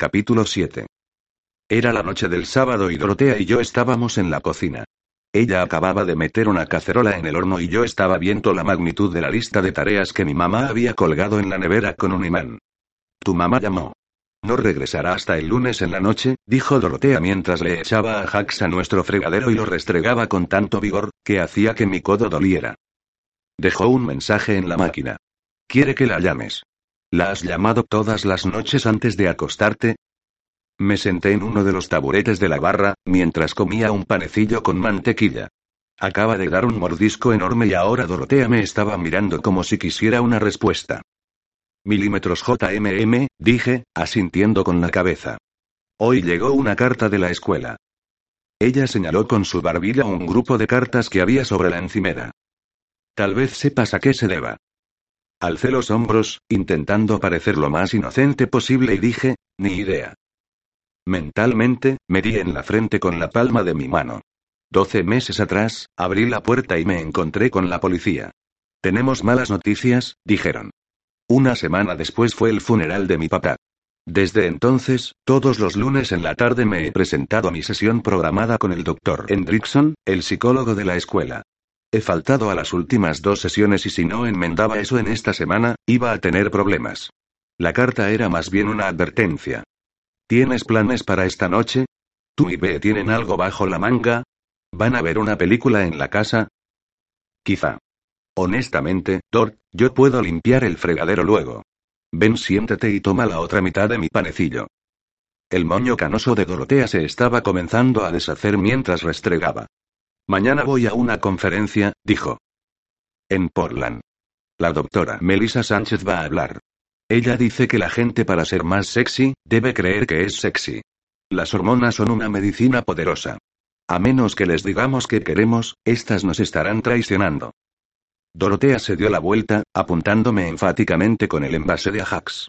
Capítulo 7. Era la noche del sábado y Dorotea y yo estábamos en la cocina. Ella acababa de meter una cacerola en el horno y yo estaba viendo la magnitud de la lista de tareas que mi mamá había colgado en la nevera con un imán. Tu mamá llamó. No regresará hasta el lunes en la noche, dijo Dorotea mientras le echaba a Jax a nuestro fregadero y lo restregaba con tanto vigor, que hacía que mi codo doliera. Dejó un mensaje en la máquina. Quiere que la llames. ¿La has llamado todas las noches antes de acostarte? Me senté en uno de los taburetes de la barra, mientras comía un panecillo con mantequilla. Acaba de dar un mordisco enorme y ahora Dorotea me estaba mirando como si quisiera una respuesta. Milímetros JMM, dije, asintiendo con la cabeza. Hoy llegó una carta de la escuela. Ella señaló con su barbilla un grupo de cartas que había sobre la encimera. Tal vez sepas a qué se deba. Alcé los hombros, intentando parecer lo más inocente posible y dije, ni idea. Mentalmente, me di en la frente con la palma de mi mano. Doce meses atrás, abrí la puerta y me encontré con la policía. Tenemos malas noticias, dijeron. Una semana después fue el funeral de mi papá. Desde entonces, todos los lunes en la tarde me he presentado a mi sesión programada con el doctor Hendrickson, el psicólogo de la escuela. He faltado a las últimas dos sesiones y si no enmendaba eso en esta semana, iba a tener problemas. La carta era más bien una advertencia. ¿Tienes planes para esta noche? ¿Tú y B tienen algo bajo la manga? ¿Van a ver una película en la casa? Quizá. Honestamente, Dort, yo puedo limpiar el fregadero luego. Ven, siéntate y toma la otra mitad de mi panecillo. El moño canoso de Dorotea se estaba comenzando a deshacer mientras restregaba. Mañana voy a una conferencia, dijo. En Portland. La doctora Melissa Sánchez va a hablar. Ella dice que la gente para ser más sexy, debe creer que es sexy. Las hormonas son una medicina poderosa. A menos que les digamos que queremos, estas nos estarán traicionando. Dorotea se dio la vuelta, apuntándome enfáticamente con el envase de Ajax.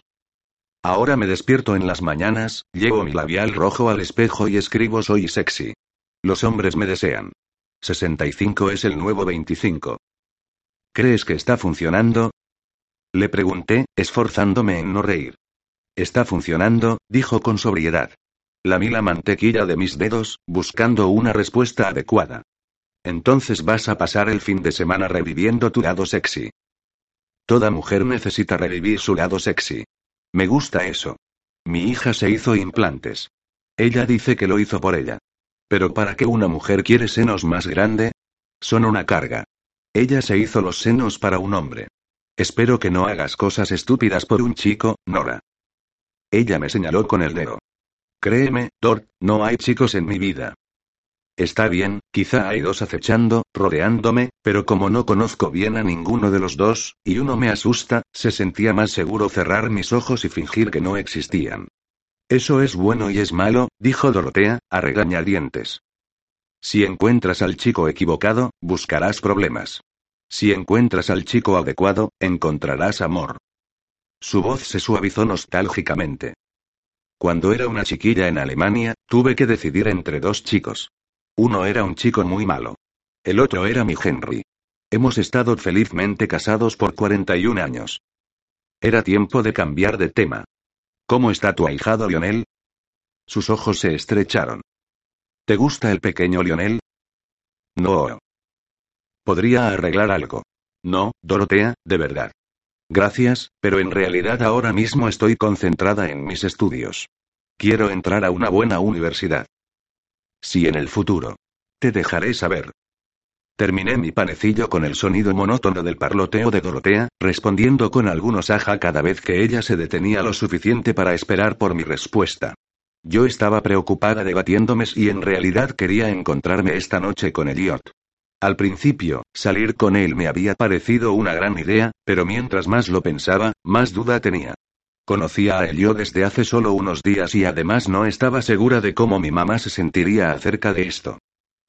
Ahora me despierto en las mañanas, llevo mi labial rojo al espejo y escribo soy sexy. Los hombres me desean. 65 es el nuevo 25. ¿Crees que está funcionando? Le pregunté, esforzándome en no reír. Está funcionando, dijo con sobriedad. Lamí la mantequilla de mis dedos, buscando una respuesta adecuada. Entonces vas a pasar el fin de semana reviviendo tu lado sexy. Toda mujer necesita revivir su lado sexy. Me gusta eso. Mi hija se hizo implantes. Ella dice que lo hizo por ella. Pero ¿para qué una mujer quiere senos más grande? Son una carga. Ella se hizo los senos para un hombre. Espero que no hagas cosas estúpidas por un chico, Nora. Ella me señaló con el dedo. Créeme, Dort, no hay chicos en mi vida. Está bien, quizá hay dos acechando, rodeándome, pero como no conozco bien a ninguno de los dos, y uno me asusta, se sentía más seguro cerrar mis ojos y fingir que no existían. Eso es bueno y es malo, dijo Dorotea, a regañadientes. Si encuentras al chico equivocado, buscarás problemas. Si encuentras al chico adecuado, encontrarás amor. Su voz se suavizó nostálgicamente. Cuando era una chiquilla en Alemania, tuve que decidir entre dos chicos. Uno era un chico muy malo. El otro era mi Henry. Hemos estado felizmente casados por 41 años. Era tiempo de cambiar de tema. ¿Cómo está tu ahijado Lionel? Sus ojos se estrecharon. ¿Te gusta el pequeño Lionel? No. Podría arreglar algo. No, Dorotea, de verdad. Gracias, pero en realidad ahora mismo estoy concentrada en mis estudios. Quiero entrar a una buena universidad. Si en el futuro. Te dejaré saber. Terminé mi panecillo con el sonido monótono del parloteo de Dorotea, respondiendo con algunos aja cada vez que ella se detenía lo suficiente para esperar por mi respuesta. Yo estaba preocupada debatiéndome si en realidad quería encontrarme esta noche con Elliot. Al principio, salir con él me había parecido una gran idea, pero mientras más lo pensaba, más duda tenía. Conocía a Elio desde hace solo unos días y además no estaba segura de cómo mi mamá se sentiría acerca de esto.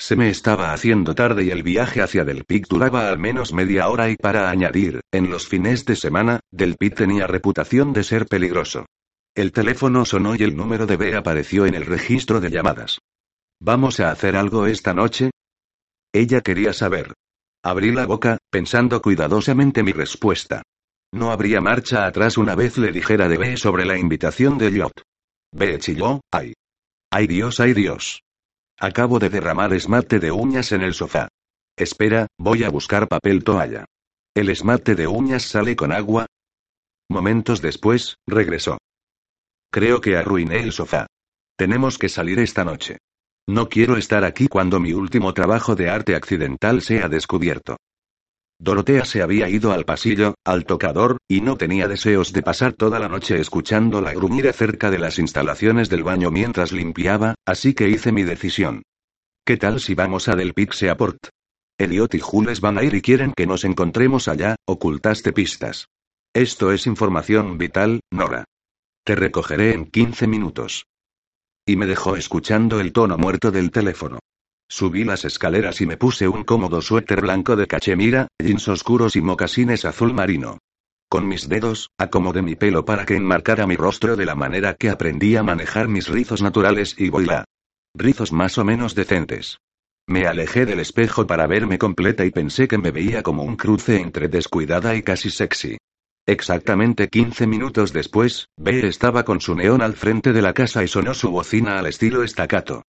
Se me estaba haciendo tarde y el viaje hacia Del Pic duraba al menos media hora y para añadir, en los fines de semana, Del Pic tenía reputación de ser peligroso. El teléfono sonó y el número de B apareció en el registro de llamadas. ¿Vamos a hacer algo esta noche? Ella quería saber. Abrí la boca, pensando cuidadosamente mi respuesta. No habría marcha atrás una vez le dijera de B sobre la invitación de Elliot. Ve chilló, ay. Ay Dios, ay Dios. Acabo de derramar esmate de uñas en el sofá. Espera, voy a buscar papel toalla. El esmate de uñas sale con agua. Momentos después, regresó. Creo que arruiné el sofá. Tenemos que salir esta noche. No quiero estar aquí cuando mi último trabajo de arte accidental sea descubierto. Dorotea se había ido al pasillo, al tocador, y no tenía deseos de pasar toda la noche escuchando la gruñida cerca de las instalaciones del baño mientras limpiaba, así que hice mi decisión. ¿Qué tal si vamos a Del Port? Elliot y Jules van a ir y quieren que nos encontremos allá, ocultaste pistas. Esto es información vital, Nora. Te recogeré en 15 minutos. Y me dejó escuchando el tono muerto del teléfono. Subí las escaleras y me puse un cómodo suéter blanco de cachemira, jeans oscuros y mocasines azul marino. Con mis dedos, acomodé mi pelo para que enmarcara mi rostro de la manera que aprendí a manejar mis rizos naturales y boila. Rizos más o menos decentes. Me alejé del espejo para verme completa y pensé que me veía como un cruce entre descuidada y casi sexy. Exactamente 15 minutos después, B estaba con su neón al frente de la casa y sonó su bocina al estilo estacato.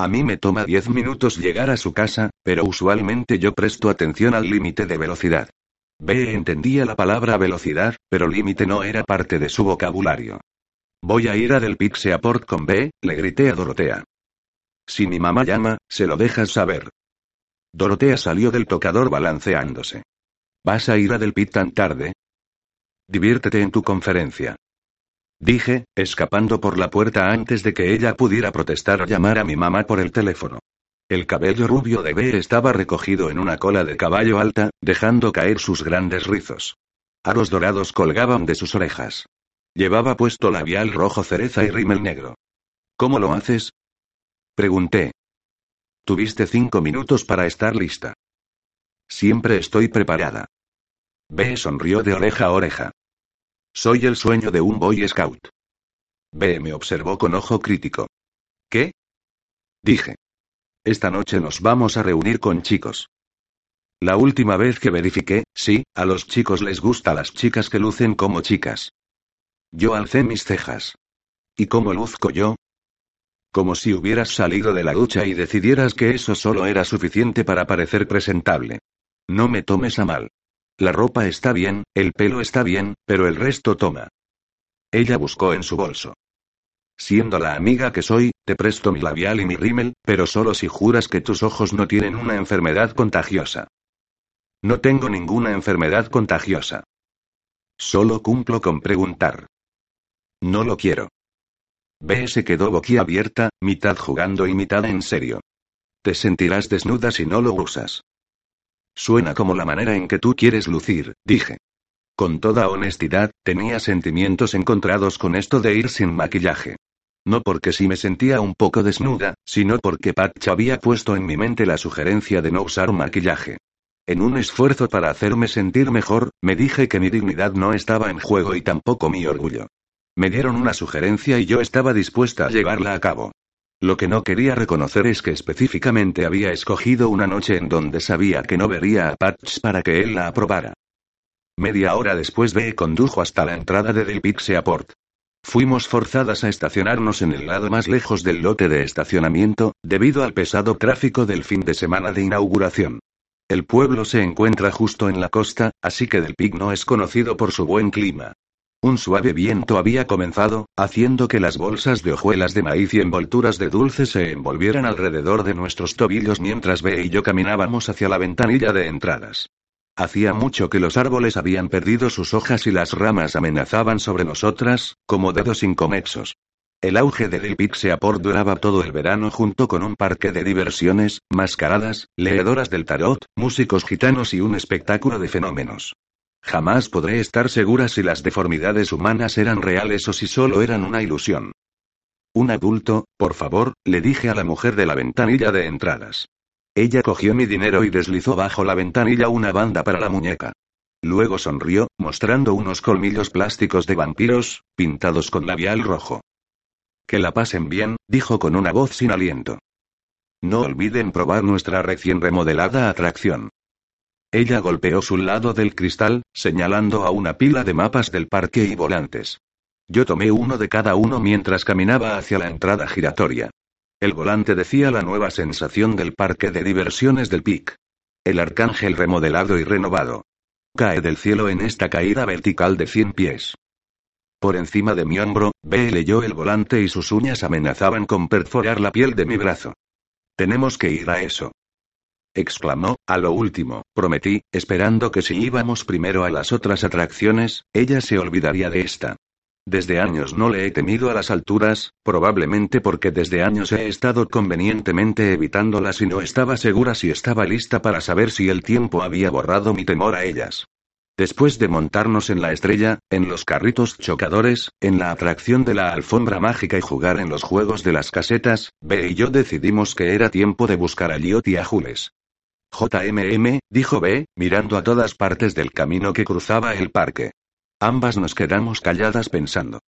A mí me toma 10 minutos llegar a su casa, pero usualmente yo presto atención al límite de velocidad. B entendía la palabra velocidad, pero límite no era parte de su vocabulario. Voy a ir a Del Port con B, le grité a Dorotea. Si mi mamá llama, se lo dejas saber. Dorotea salió del tocador balanceándose. ¿Vas a ir a Del Pit tan tarde? Diviértete en tu conferencia. Dije, escapando por la puerta antes de que ella pudiera protestar o llamar a mi mamá por el teléfono. El cabello rubio de B estaba recogido en una cola de caballo alta, dejando caer sus grandes rizos. Aros dorados colgaban de sus orejas. Llevaba puesto labial rojo cereza y rímel negro. ¿Cómo lo haces? Pregunté. Tuviste cinco minutos para estar lista. Siempre estoy preparada. B sonrió de oreja a oreja. Soy el sueño de un Boy Scout. B me observó con ojo crítico. ¿Qué? Dije. Esta noche nos vamos a reunir con chicos. La última vez que verifiqué, sí, a los chicos les gusta las chicas que lucen como chicas. Yo alcé mis cejas. ¿Y cómo luzco yo? Como si hubieras salido de la ducha y decidieras que eso solo era suficiente para parecer presentable. No me tomes a mal. La ropa está bien, el pelo está bien, pero el resto toma. Ella buscó en su bolso. Siendo la amiga que soy, te presto mi labial y mi rímel, pero solo si juras que tus ojos no tienen una enfermedad contagiosa. No tengo ninguna enfermedad contagiosa. Solo cumplo con preguntar. No lo quiero. B se quedó boquiabierta, mitad jugando y mitad en serio. Te sentirás desnuda si no lo usas. Suena como la manera en que tú quieres lucir, dije. Con toda honestidad, tenía sentimientos encontrados con esto de ir sin maquillaje. No porque sí me sentía un poco desnuda, sino porque Patch había puesto en mi mente la sugerencia de no usar maquillaje. En un esfuerzo para hacerme sentir mejor, me dije que mi dignidad no estaba en juego y tampoco mi orgullo. Me dieron una sugerencia y yo estaba dispuesta a llevarla a cabo. Lo que no quería reconocer es que específicamente había escogido una noche en donde sabía que no vería a Patch para que él la aprobara. Media hora después B condujo hasta la entrada de Del Port. Fuimos forzadas a estacionarnos en el lado más lejos del lote de estacionamiento, debido al pesado tráfico del fin de semana de inauguración. El pueblo se encuentra justo en la costa, así que Del Pig no es conocido por su buen clima. Un suave viento había comenzado, haciendo que las bolsas de hojuelas de maíz y envolturas de dulce se envolvieran alrededor de nuestros tobillos mientras B y yo caminábamos hacia la ventanilla de entradas. Hacía mucho que los árboles habían perdido sus hojas y las ramas amenazaban sobre nosotras, como dedos inconexos. El auge de Del Port duraba todo el verano junto con un parque de diversiones, mascaradas, leedoras del tarot, músicos gitanos y un espectáculo de fenómenos. Jamás podré estar segura si las deformidades humanas eran reales o si solo eran una ilusión. Un adulto, por favor, le dije a la mujer de la ventanilla de entradas. Ella cogió mi dinero y deslizó bajo la ventanilla una banda para la muñeca. Luego sonrió, mostrando unos colmillos plásticos de vampiros, pintados con labial rojo. Que la pasen bien, dijo con una voz sin aliento. No olviden probar nuestra recién remodelada atracción. Ella golpeó su lado del cristal, señalando a una pila de mapas del parque y volantes. Yo tomé uno de cada uno mientras caminaba hacia la entrada giratoria. El volante decía la nueva sensación del parque de diversiones del PIC. El arcángel remodelado y renovado. Cae del cielo en esta caída vertical de 100 pies. Por encima de mi hombro, B leyó el volante y sus uñas amenazaban con perforar la piel de mi brazo. Tenemos que ir a eso exclamó, a lo último, prometí, esperando que si íbamos primero a las otras atracciones, ella se olvidaría de esta. Desde años no le he temido a las alturas, probablemente porque desde años he estado convenientemente evitándolas y no estaba segura si estaba lista para saber si el tiempo había borrado mi temor a ellas. Después de montarnos en la estrella, en los carritos chocadores, en la atracción de la alfombra mágica y jugar en los juegos de las casetas, B y yo decidimos que era tiempo de buscar a Liot y a Jules. JMM, dijo B, mirando a todas partes del camino que cruzaba el parque. Ambas nos quedamos calladas pensando.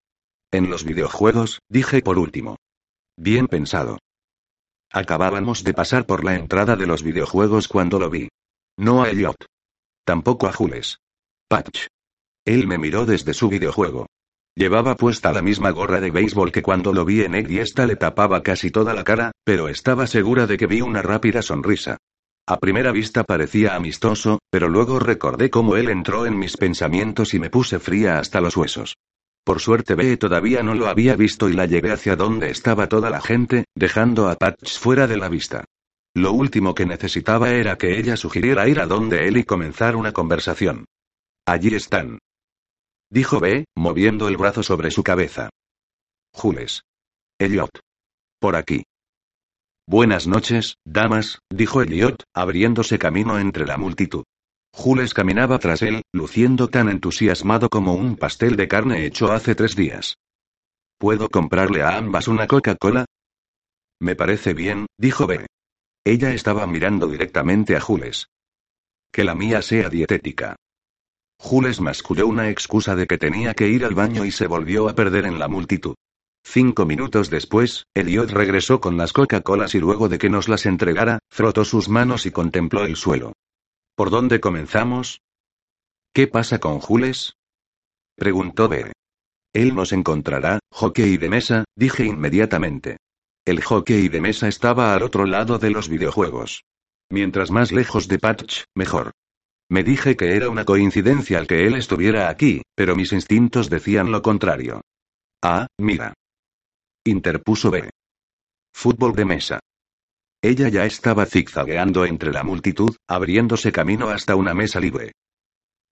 En los videojuegos, dije por último. Bien pensado. Acabábamos de pasar por la entrada de los videojuegos cuando lo vi. No a Elliot. Tampoco a Jules. Patch. Él me miró desde su videojuego. Llevaba puesta la misma gorra de béisbol que cuando lo vi en él y esta le tapaba casi toda la cara, pero estaba segura de que vi una rápida sonrisa. A primera vista parecía amistoso, pero luego recordé cómo él entró en mis pensamientos y me puse fría hasta los huesos. Por suerte B todavía no lo había visto y la llevé hacia donde estaba toda la gente, dejando a Patch fuera de la vista. Lo último que necesitaba era que ella sugiriera ir a donde él y comenzar una conversación. Allí están. Dijo B, moviendo el brazo sobre su cabeza. Jules. Elliot. Por aquí. Buenas noches, damas, dijo Elliot, abriéndose camino entre la multitud. Jules caminaba tras él, luciendo tan entusiasmado como un pastel de carne hecho hace tres días. ¿Puedo comprarle a ambas una Coca-Cola? Me parece bien, dijo B. Ella estaba mirando directamente a Jules. Que la mía sea dietética. Jules masculló una excusa de que tenía que ir al baño y se volvió a perder en la multitud. Cinco minutos después, Elliot regresó con las Coca-Colas y luego de que nos las entregara, frotó sus manos y contempló el suelo. ¿Por dónde comenzamos? ¿Qué pasa con Jules? preguntó B. Él nos encontrará, hockey de mesa, dije inmediatamente. El hockey de mesa estaba al otro lado de los videojuegos. Mientras más lejos de Patch, mejor. Me dije que era una coincidencia el que él estuviera aquí, pero mis instintos decían lo contrario. Ah, mira interpuso B. Fútbol de mesa. Ella ya estaba zigzagueando entre la multitud, abriéndose camino hasta una mesa libre.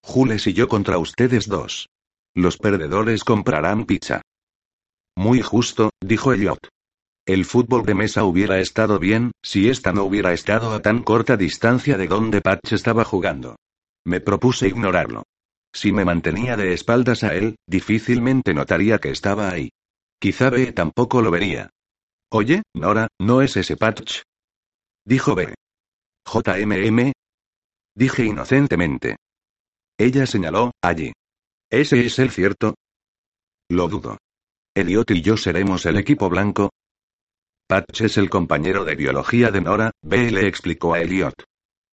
Jules y yo contra ustedes dos. Los perdedores comprarán pizza. Muy justo, dijo Elliot. El fútbol de mesa hubiera estado bien, si esta no hubiera estado a tan corta distancia de donde Patch estaba jugando. Me propuse ignorarlo. Si me mantenía de espaldas a él, difícilmente notaría que estaba ahí. Quizá B tampoco lo vería. Oye, Nora, ¿no es ese Patch? Dijo B. JMM. Dije inocentemente. Ella señaló, allí. ¿Ese es el cierto? Lo dudo. Elliot y yo seremos el equipo blanco. Patch es el compañero de biología de Nora, B le explicó a Elliot.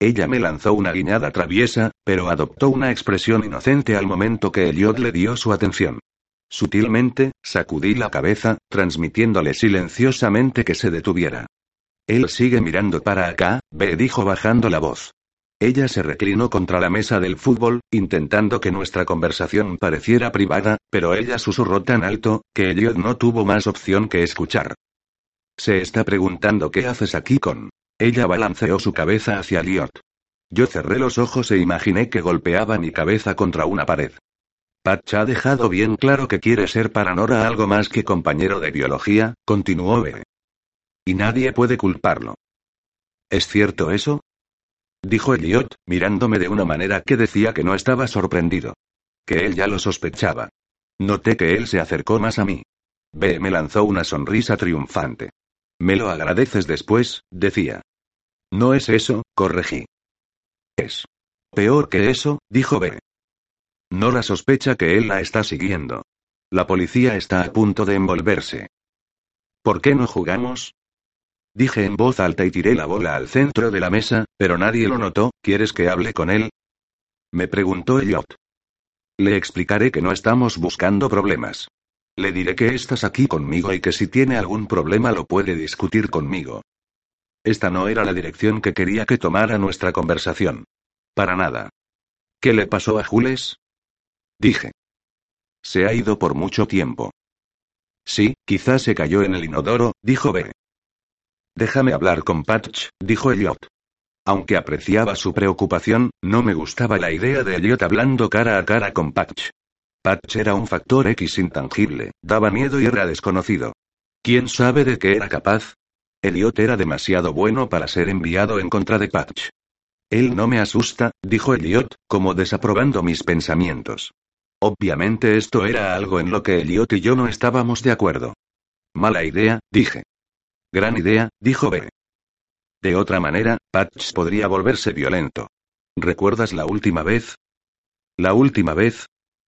Ella me lanzó una guiñada traviesa, pero adoptó una expresión inocente al momento que Elliot le dio su atención. Sutilmente, sacudí la cabeza, transmitiéndole silenciosamente que se detuviera. Él sigue mirando para acá, ve dijo bajando la voz. Ella se reclinó contra la mesa del fútbol, intentando que nuestra conversación pareciera privada, pero ella susurró tan alto, que Elliot no tuvo más opción que escuchar. Se está preguntando qué haces aquí con. Ella balanceó su cabeza hacia Elliot. Yo cerré los ojos e imaginé que golpeaba mi cabeza contra una pared. Patch ha dejado bien claro que quiere ser para Nora algo más que compañero de biología, continuó B. Y nadie puede culparlo. ¿Es cierto eso? Dijo Elliot, mirándome de una manera que decía que no estaba sorprendido. Que él ya lo sospechaba. Noté que él se acercó más a mí. B me lanzó una sonrisa triunfante. Me lo agradeces después, decía. No es eso, corregí. Es. Peor que eso, dijo B. Nora sospecha que él la está siguiendo. La policía está a punto de envolverse. ¿Por qué no jugamos? Dije en voz alta y tiré la bola al centro de la mesa, pero nadie lo notó. ¿Quieres que hable con él? Me preguntó Elliot. Le explicaré que no estamos buscando problemas. Le diré que estás aquí conmigo y que si tiene algún problema lo puede discutir conmigo. Esta no era la dirección que quería que tomara nuestra conversación. Para nada. ¿Qué le pasó a Jules? Dije. Se ha ido por mucho tiempo. Sí, quizás se cayó en el inodoro, dijo B. Déjame hablar con Patch, dijo Elliot. Aunque apreciaba su preocupación, no me gustaba la idea de Elliot hablando cara a cara con Patch. Patch era un factor X intangible, daba miedo y era desconocido. ¿Quién sabe de qué era capaz? Elliot era demasiado bueno para ser enviado en contra de Patch. Él no me asusta, dijo Elliot, como desaprobando mis pensamientos. Obviamente esto era algo en lo que Elliot y yo no estábamos de acuerdo. Mala idea, dije. Gran idea, dijo B. De otra manera, Patch podría volverse violento. ¿Recuerdas la última vez? La última vez.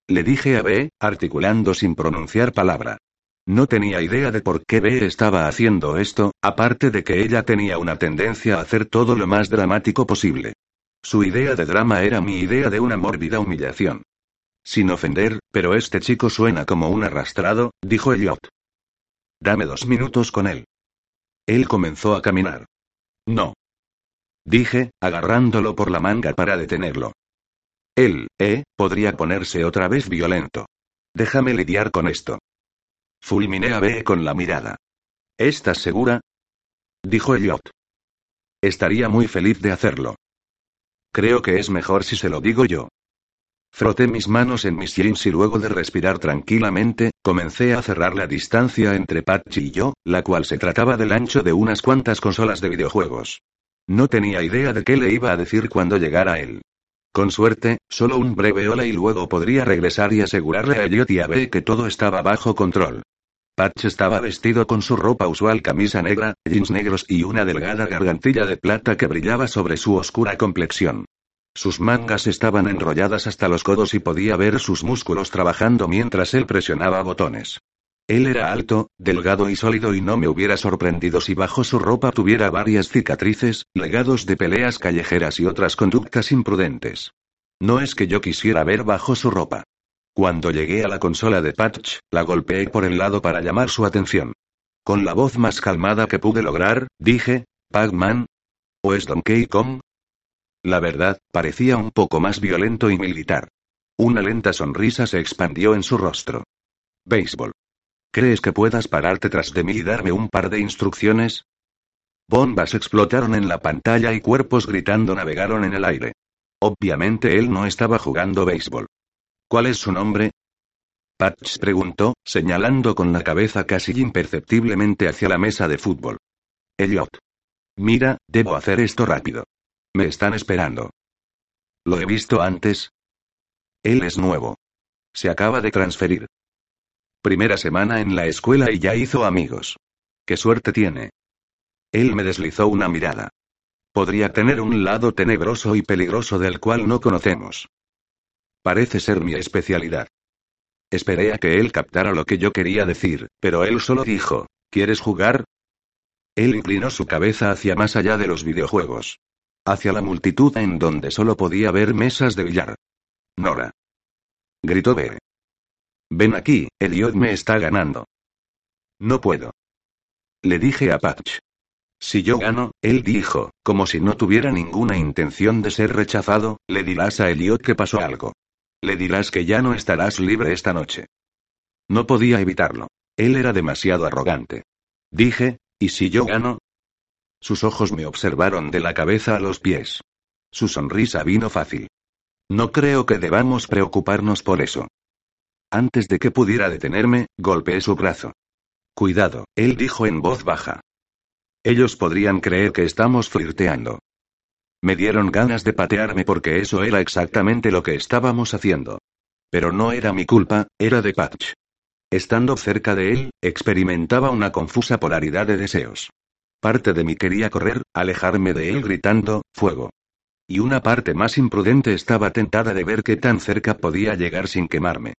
Le dije a B, articulando sin pronunciar palabra. No tenía idea de por qué B estaba haciendo esto, aparte de que ella tenía una tendencia a hacer todo lo más dramático posible. Su idea de drama era mi idea de una mórbida humillación. Sin ofender, pero este chico suena como un arrastrado, dijo Elliot. Dame dos minutos con él. Él comenzó a caminar. No. Dije, agarrándolo por la manga para detenerlo. Él, eh, podría ponerse otra vez violento. Déjame lidiar con esto. Fulminé a B con la mirada. ¿Estás segura? Dijo Elliot. Estaría muy feliz de hacerlo. Creo que es mejor si se lo digo yo. Froté mis manos en mis jeans y luego de respirar tranquilamente, comencé a cerrar la distancia entre Patch y yo, la cual se trataba del ancho de unas cuantas consolas de videojuegos. No tenía idea de qué le iba a decir cuando llegara él. Con suerte, solo un breve hola y luego podría regresar y asegurarle a Elliot y a B que todo estaba bajo control. Patch estaba vestido con su ropa usual camisa negra, jeans negros y una delgada gargantilla de plata que brillaba sobre su oscura complexión. Sus mangas estaban enrolladas hasta los codos y podía ver sus músculos trabajando mientras él presionaba botones. Él era alto, delgado y sólido y no me hubiera sorprendido si bajo su ropa tuviera varias cicatrices, legados de peleas callejeras y otras conductas imprudentes. No es que yo quisiera ver bajo su ropa. Cuando llegué a la consola de Patch, la golpeé por el lado para llamar su atención. Con la voz más calmada que pude lograr, dije, Pac-Man. ¿O es Donkey Kong? La verdad, parecía un poco más violento y militar. Una lenta sonrisa se expandió en su rostro. Béisbol. ¿Crees que puedas pararte tras de mí y darme un par de instrucciones? Bombas explotaron en la pantalla y cuerpos gritando navegaron en el aire. Obviamente él no estaba jugando béisbol. ¿Cuál es su nombre? Patch preguntó, señalando con la cabeza casi imperceptiblemente hacia la mesa de fútbol. Elliot. Mira, debo hacer esto rápido. Me están esperando. ¿Lo he visto antes? Él es nuevo. Se acaba de transferir. Primera semana en la escuela y ya hizo amigos. ¿Qué suerte tiene? Él me deslizó una mirada. Podría tener un lado tenebroso y peligroso del cual no conocemos. Parece ser mi especialidad. Esperé a que él captara lo que yo quería decir, pero él solo dijo, ¿quieres jugar? Él inclinó su cabeza hacia más allá de los videojuegos. Hacia la multitud en donde solo podía ver mesas de billar. Nora. Gritó B. Ven aquí, Elliot me está ganando. No puedo. Le dije a Patch. Si yo gano, él dijo, como si no tuviera ninguna intención de ser rechazado, le dirás a Elliot que pasó algo. Le dirás que ya no estarás libre esta noche. No podía evitarlo. Él era demasiado arrogante. Dije, ¿y si yo gano? Sus ojos me observaron de la cabeza a los pies. Su sonrisa vino fácil. No creo que debamos preocuparnos por eso. Antes de que pudiera detenerme, golpeé su brazo. Cuidado, él dijo en voz baja. Ellos podrían creer que estamos flirteando. Me dieron ganas de patearme porque eso era exactamente lo que estábamos haciendo. Pero no era mi culpa, era de Patch. Estando cerca de él, experimentaba una confusa polaridad de deseos. Parte de mí quería correr, alejarme de él gritando, fuego. Y una parte más imprudente estaba tentada de ver qué tan cerca podía llegar sin quemarme.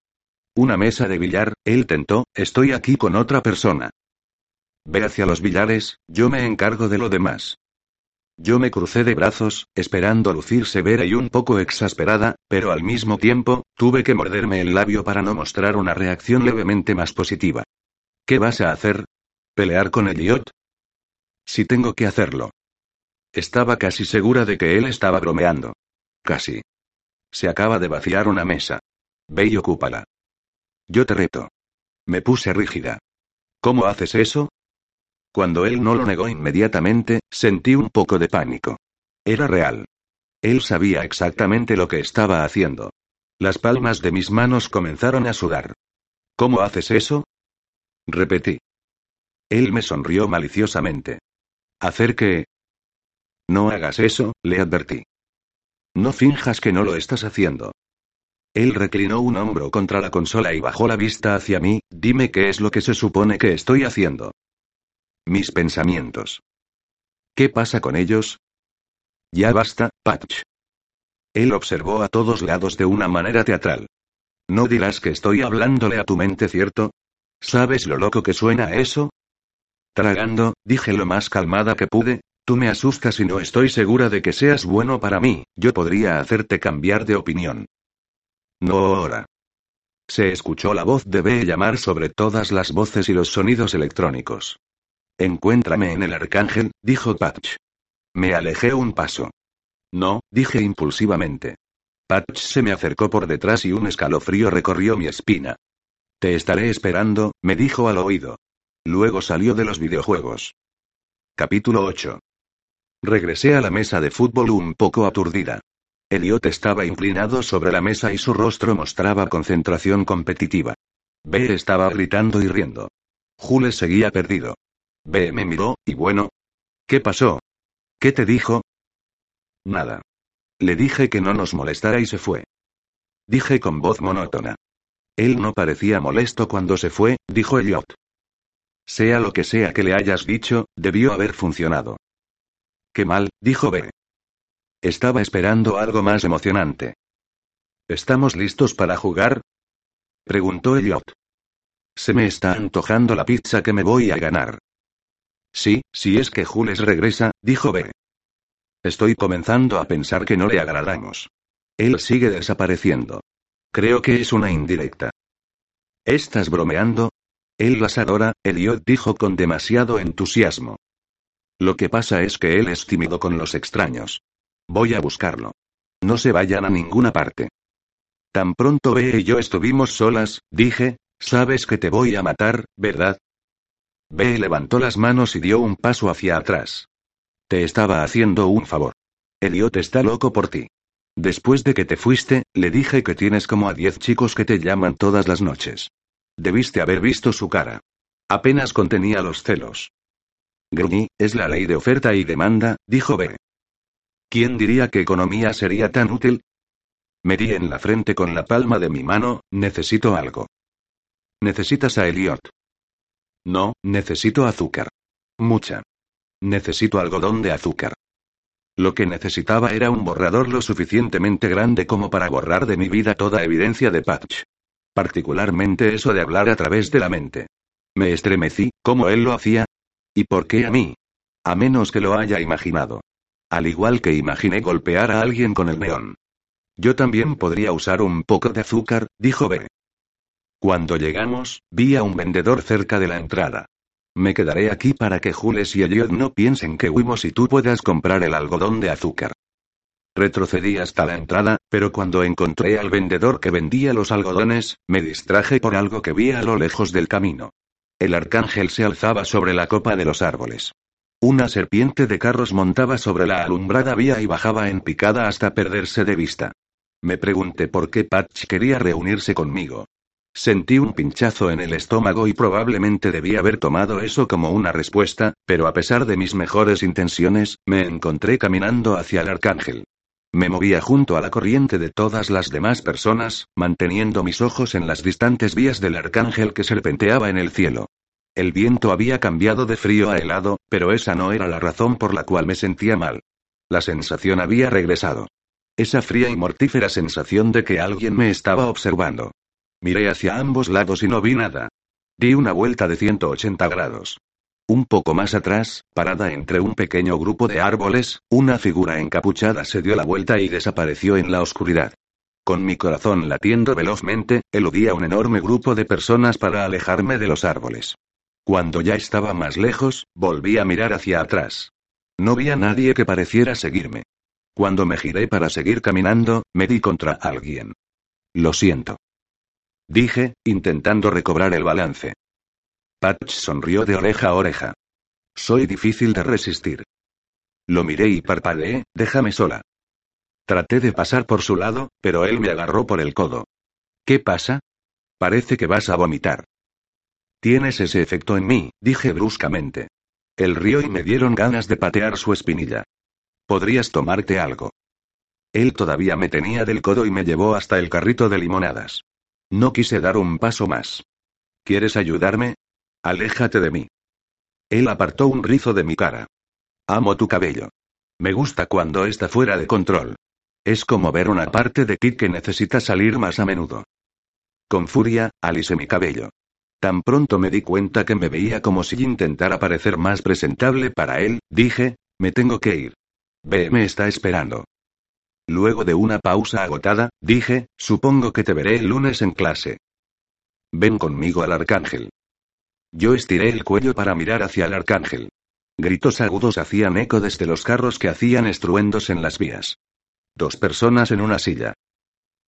Una mesa de billar, él tentó, estoy aquí con otra persona. Ve hacia los billares, yo me encargo de lo demás. Yo me crucé de brazos, esperando lucir severa y un poco exasperada, pero al mismo tiempo, tuve que morderme el labio para no mostrar una reacción levemente más positiva. ¿Qué vas a hacer? ¿Pelear con Elliot? Si tengo que hacerlo. Estaba casi segura de que él estaba bromeando. Casi. Se acaba de vaciar una mesa. Ve y ocúpala. Yo te reto. Me puse rígida. ¿Cómo haces eso? Cuando él no lo negó inmediatamente, sentí un poco de pánico. Era real. Él sabía exactamente lo que estaba haciendo. Las palmas de mis manos comenzaron a sudar. ¿Cómo haces eso? Repetí. Él me sonrió maliciosamente. ¿Hacer qué? No hagas eso, le advertí. No finjas que no lo estás haciendo. Él reclinó un hombro contra la consola y bajó la vista hacia mí, dime qué es lo que se supone que estoy haciendo. Mis pensamientos. ¿Qué pasa con ellos? Ya basta, Patch. Él observó a todos lados de una manera teatral. No dirás que estoy hablándole a tu mente, ¿cierto? ¿Sabes lo loco que suena eso? Tragando, dije lo más calmada que pude, tú me asustas y no estoy segura de que seas bueno para mí, yo podría hacerte cambiar de opinión. No ahora. Se escuchó la voz de B llamar sobre todas las voces y los sonidos electrónicos. Encuéntrame en el arcángel, dijo Patch. Me alejé un paso. No, dije impulsivamente. Patch se me acercó por detrás y un escalofrío recorrió mi espina. Te estaré esperando, me dijo al oído. Luego salió de los videojuegos. Capítulo 8. Regresé a la mesa de fútbol un poco aturdida. Elliot estaba inclinado sobre la mesa y su rostro mostraba concentración competitiva. B estaba gritando y riendo. Jules seguía perdido. B me miró, y bueno. ¿Qué pasó? ¿Qué te dijo? Nada. Le dije que no nos molestara y se fue. Dije con voz monótona. Él no parecía molesto cuando se fue, dijo Elliot. Sea lo que sea que le hayas dicho, debió haber funcionado. Qué mal, dijo B. Estaba esperando algo más emocionante. ¿Estamos listos para jugar? Preguntó Elliot. Se me está antojando la pizza que me voy a ganar. Sí, si es que Jules regresa, dijo B. Estoy comenzando a pensar que no le agradamos. Él sigue desapareciendo. Creo que es una indirecta. ¿Estás bromeando? Él las adora, Elliot dijo con demasiado entusiasmo. Lo que pasa es que él es tímido con los extraños. Voy a buscarlo. No se vayan a ninguna parte. Tan pronto B y yo estuvimos solas, dije, sabes que te voy a matar, ¿verdad? B levantó las manos y dio un paso hacia atrás. Te estaba haciendo un favor. Elliot está loco por ti. Después de que te fuiste, le dije que tienes como a diez chicos que te llaman todas las noches. Debiste haber visto su cara. Apenas contenía los celos. Gruñí, es la ley de oferta y demanda, dijo B. ¿Quién diría que economía sería tan útil? Me di en la frente con la palma de mi mano, necesito algo. ¿Necesitas a Elliot? No, necesito azúcar. Mucha. Necesito algodón de azúcar. Lo que necesitaba era un borrador lo suficientemente grande como para borrar de mi vida toda evidencia de Patch. Particularmente eso de hablar a través de la mente. Me estremecí, como él lo hacía. ¿Y por qué a mí? A menos que lo haya imaginado. Al igual que imaginé golpear a alguien con el neón. Yo también podría usar un poco de azúcar, dijo B. Cuando llegamos, vi a un vendedor cerca de la entrada. Me quedaré aquí para que Jules y Elliot no piensen que huimos y tú puedas comprar el algodón de azúcar. Retrocedí hasta la entrada, pero cuando encontré al vendedor que vendía los algodones, me distraje por algo que vi a lo lejos del camino. El arcángel se alzaba sobre la copa de los árboles. Una serpiente de carros montaba sobre la alumbrada vía y bajaba en picada hasta perderse de vista. Me pregunté por qué Patch quería reunirse conmigo. Sentí un pinchazo en el estómago y probablemente debí haber tomado eso como una respuesta, pero a pesar de mis mejores intenciones, me encontré caminando hacia el arcángel. Me movía junto a la corriente de todas las demás personas, manteniendo mis ojos en las distantes vías del arcángel que serpenteaba en el cielo. El viento había cambiado de frío a helado, pero esa no era la razón por la cual me sentía mal. La sensación había regresado. Esa fría y mortífera sensación de que alguien me estaba observando. Miré hacia ambos lados y no vi nada. Di una vuelta de 180 grados. Un poco más atrás, parada entre un pequeño grupo de árboles, una figura encapuchada se dio la vuelta y desapareció en la oscuridad. Con mi corazón latiendo velozmente, eludí a un enorme grupo de personas para alejarme de los árboles. Cuando ya estaba más lejos, volví a mirar hacia atrás. No vi a nadie que pareciera seguirme. Cuando me giré para seguir caminando, me di contra alguien. Lo siento. Dije, intentando recobrar el balance. Patch sonrió de oreja a oreja. Soy difícil de resistir. Lo miré y parpadeé, déjame sola. Traté de pasar por su lado, pero él me agarró por el codo. ¿Qué pasa? Parece que vas a vomitar. Tienes ese efecto en mí, dije bruscamente. El río y me dieron ganas de patear su espinilla. Podrías tomarte algo. Él todavía me tenía del codo y me llevó hasta el carrito de limonadas. No quise dar un paso más. ¿Quieres ayudarme? Aléjate de mí. Él apartó un rizo de mi cara. Amo tu cabello. Me gusta cuando está fuera de control. Es como ver una parte de ti que necesita salir más a menudo. Con furia, alisé mi cabello. Tan pronto me di cuenta que me veía como si intentara parecer más presentable para él, dije, me tengo que ir. Ve, me está esperando. Luego de una pausa agotada, dije, supongo que te veré el lunes en clase. Ven conmigo al arcángel. Yo estiré el cuello para mirar hacia el arcángel. Gritos agudos hacían eco desde los carros que hacían estruendos en las vías. Dos personas en una silla.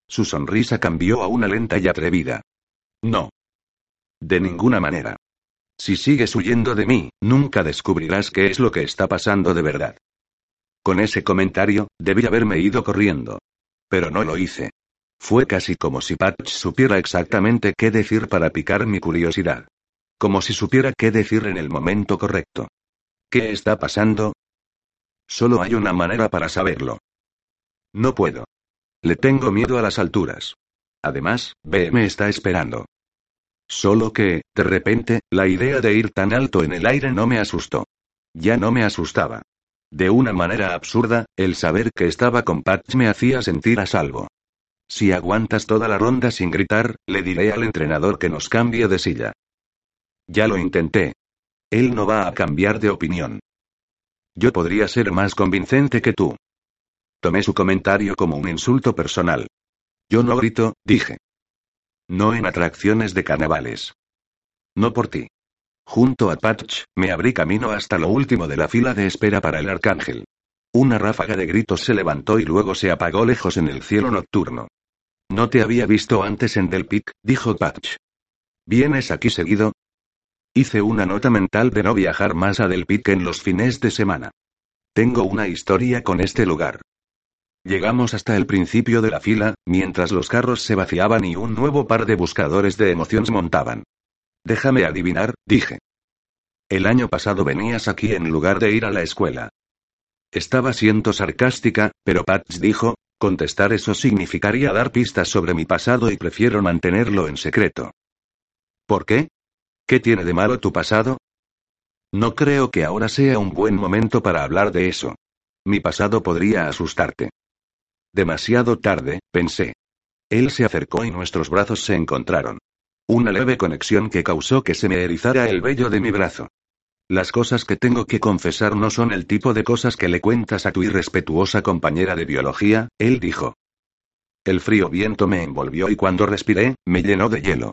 Su sonrisa cambió a una lenta y atrevida. No. De ninguna manera. Si sigues huyendo de mí, nunca descubrirás qué es lo que está pasando de verdad. Con ese comentario, debí haberme ido corriendo. Pero no lo hice. Fue casi como si Patch supiera exactamente qué decir para picar mi curiosidad. Como si supiera qué decir en el momento correcto. ¿Qué está pasando? Solo hay una manera para saberlo. No puedo. Le tengo miedo a las alturas. Además, B me está esperando. Solo que, de repente, la idea de ir tan alto en el aire no me asustó. Ya no me asustaba. De una manera absurda, el saber que estaba con Patch me hacía sentir a salvo. Si aguantas toda la ronda sin gritar, le diré al entrenador que nos cambie de silla. Ya lo intenté. Él no va a cambiar de opinión. Yo podría ser más convincente que tú. Tomé su comentario como un insulto personal. Yo no grito, dije. No en atracciones de carnavales. No por ti. Junto a Patch, me abrí camino hasta lo último de la fila de espera para el arcángel. Una ráfaga de gritos se levantó y luego se apagó lejos en el cielo nocturno. No te había visto antes en Del Pic, dijo Patch. ¿Vienes aquí seguido? Hice una nota mental de no viajar más a Del Pique en los fines de semana. Tengo una historia con este lugar. Llegamos hasta el principio de la fila, mientras los carros se vaciaban y un nuevo par de buscadores de emociones montaban. Déjame adivinar, dije. El año pasado venías aquí en lugar de ir a la escuela. Estaba siendo sarcástica, pero Patch dijo, contestar eso significaría dar pistas sobre mi pasado y prefiero mantenerlo en secreto. ¿Por qué? ¿Qué tiene de malo tu pasado? No creo que ahora sea un buen momento para hablar de eso. Mi pasado podría asustarte. Demasiado tarde, pensé. Él se acercó y nuestros brazos se encontraron. Una leve conexión que causó que se me erizara el vello de mi brazo. Las cosas que tengo que confesar no son el tipo de cosas que le cuentas a tu irrespetuosa compañera de biología, él dijo. El frío viento me envolvió y cuando respiré, me llenó de hielo.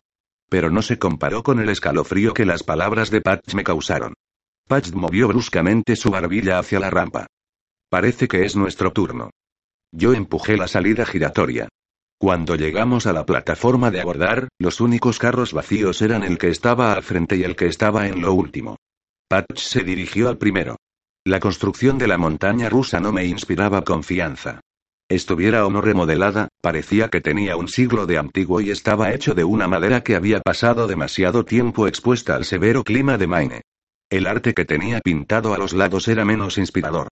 Pero no se comparó con el escalofrío que las palabras de Patch me causaron. Patch movió bruscamente su barbilla hacia la rampa. Parece que es nuestro turno. Yo empujé la salida giratoria. Cuando llegamos a la plataforma de abordar, los únicos carros vacíos eran el que estaba al frente y el que estaba en lo último. Patch se dirigió al primero. La construcción de la montaña rusa no me inspiraba confianza. Estuviera o no remodelada, parecía que tenía un siglo de antiguo y estaba hecho de una madera que había pasado demasiado tiempo expuesta al severo clima de Maine. El arte que tenía pintado a los lados era menos inspirador.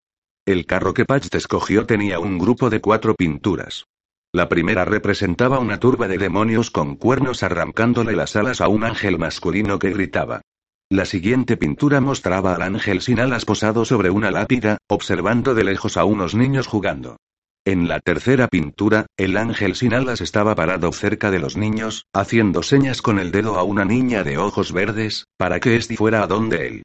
El carro que Patch escogió tenía un grupo de cuatro pinturas. La primera representaba una turba de demonios con cuernos arrancándole las alas a un ángel masculino que gritaba. La siguiente pintura mostraba al ángel sin alas posado sobre una lápida, observando de lejos a unos niños jugando. En la tercera pintura, el ángel sin alas estaba parado cerca de los niños, haciendo señas con el dedo a una niña de ojos verdes, para que éste fuera a donde él.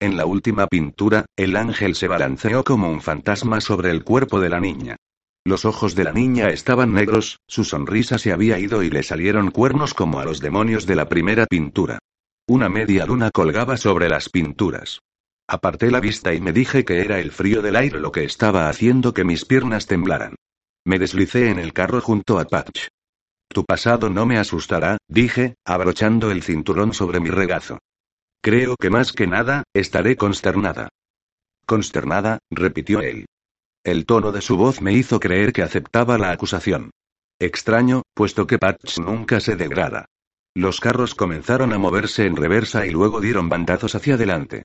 En la última pintura, el ángel se balanceó como un fantasma sobre el cuerpo de la niña. Los ojos de la niña estaban negros, su sonrisa se había ido y le salieron cuernos como a los demonios de la primera pintura. Una media luna colgaba sobre las pinturas. Aparté la vista y me dije que era el frío del aire lo que estaba haciendo que mis piernas temblaran. Me deslicé en el carro junto a Patch. Tu pasado no me asustará, dije, abrochando el cinturón sobre mi regazo. Creo que más que nada, estaré consternada. Consternada, repitió él. El tono de su voz me hizo creer que aceptaba la acusación. Extraño, puesto que Patch nunca se degrada. Los carros comenzaron a moverse en reversa y luego dieron bandazos hacia adelante.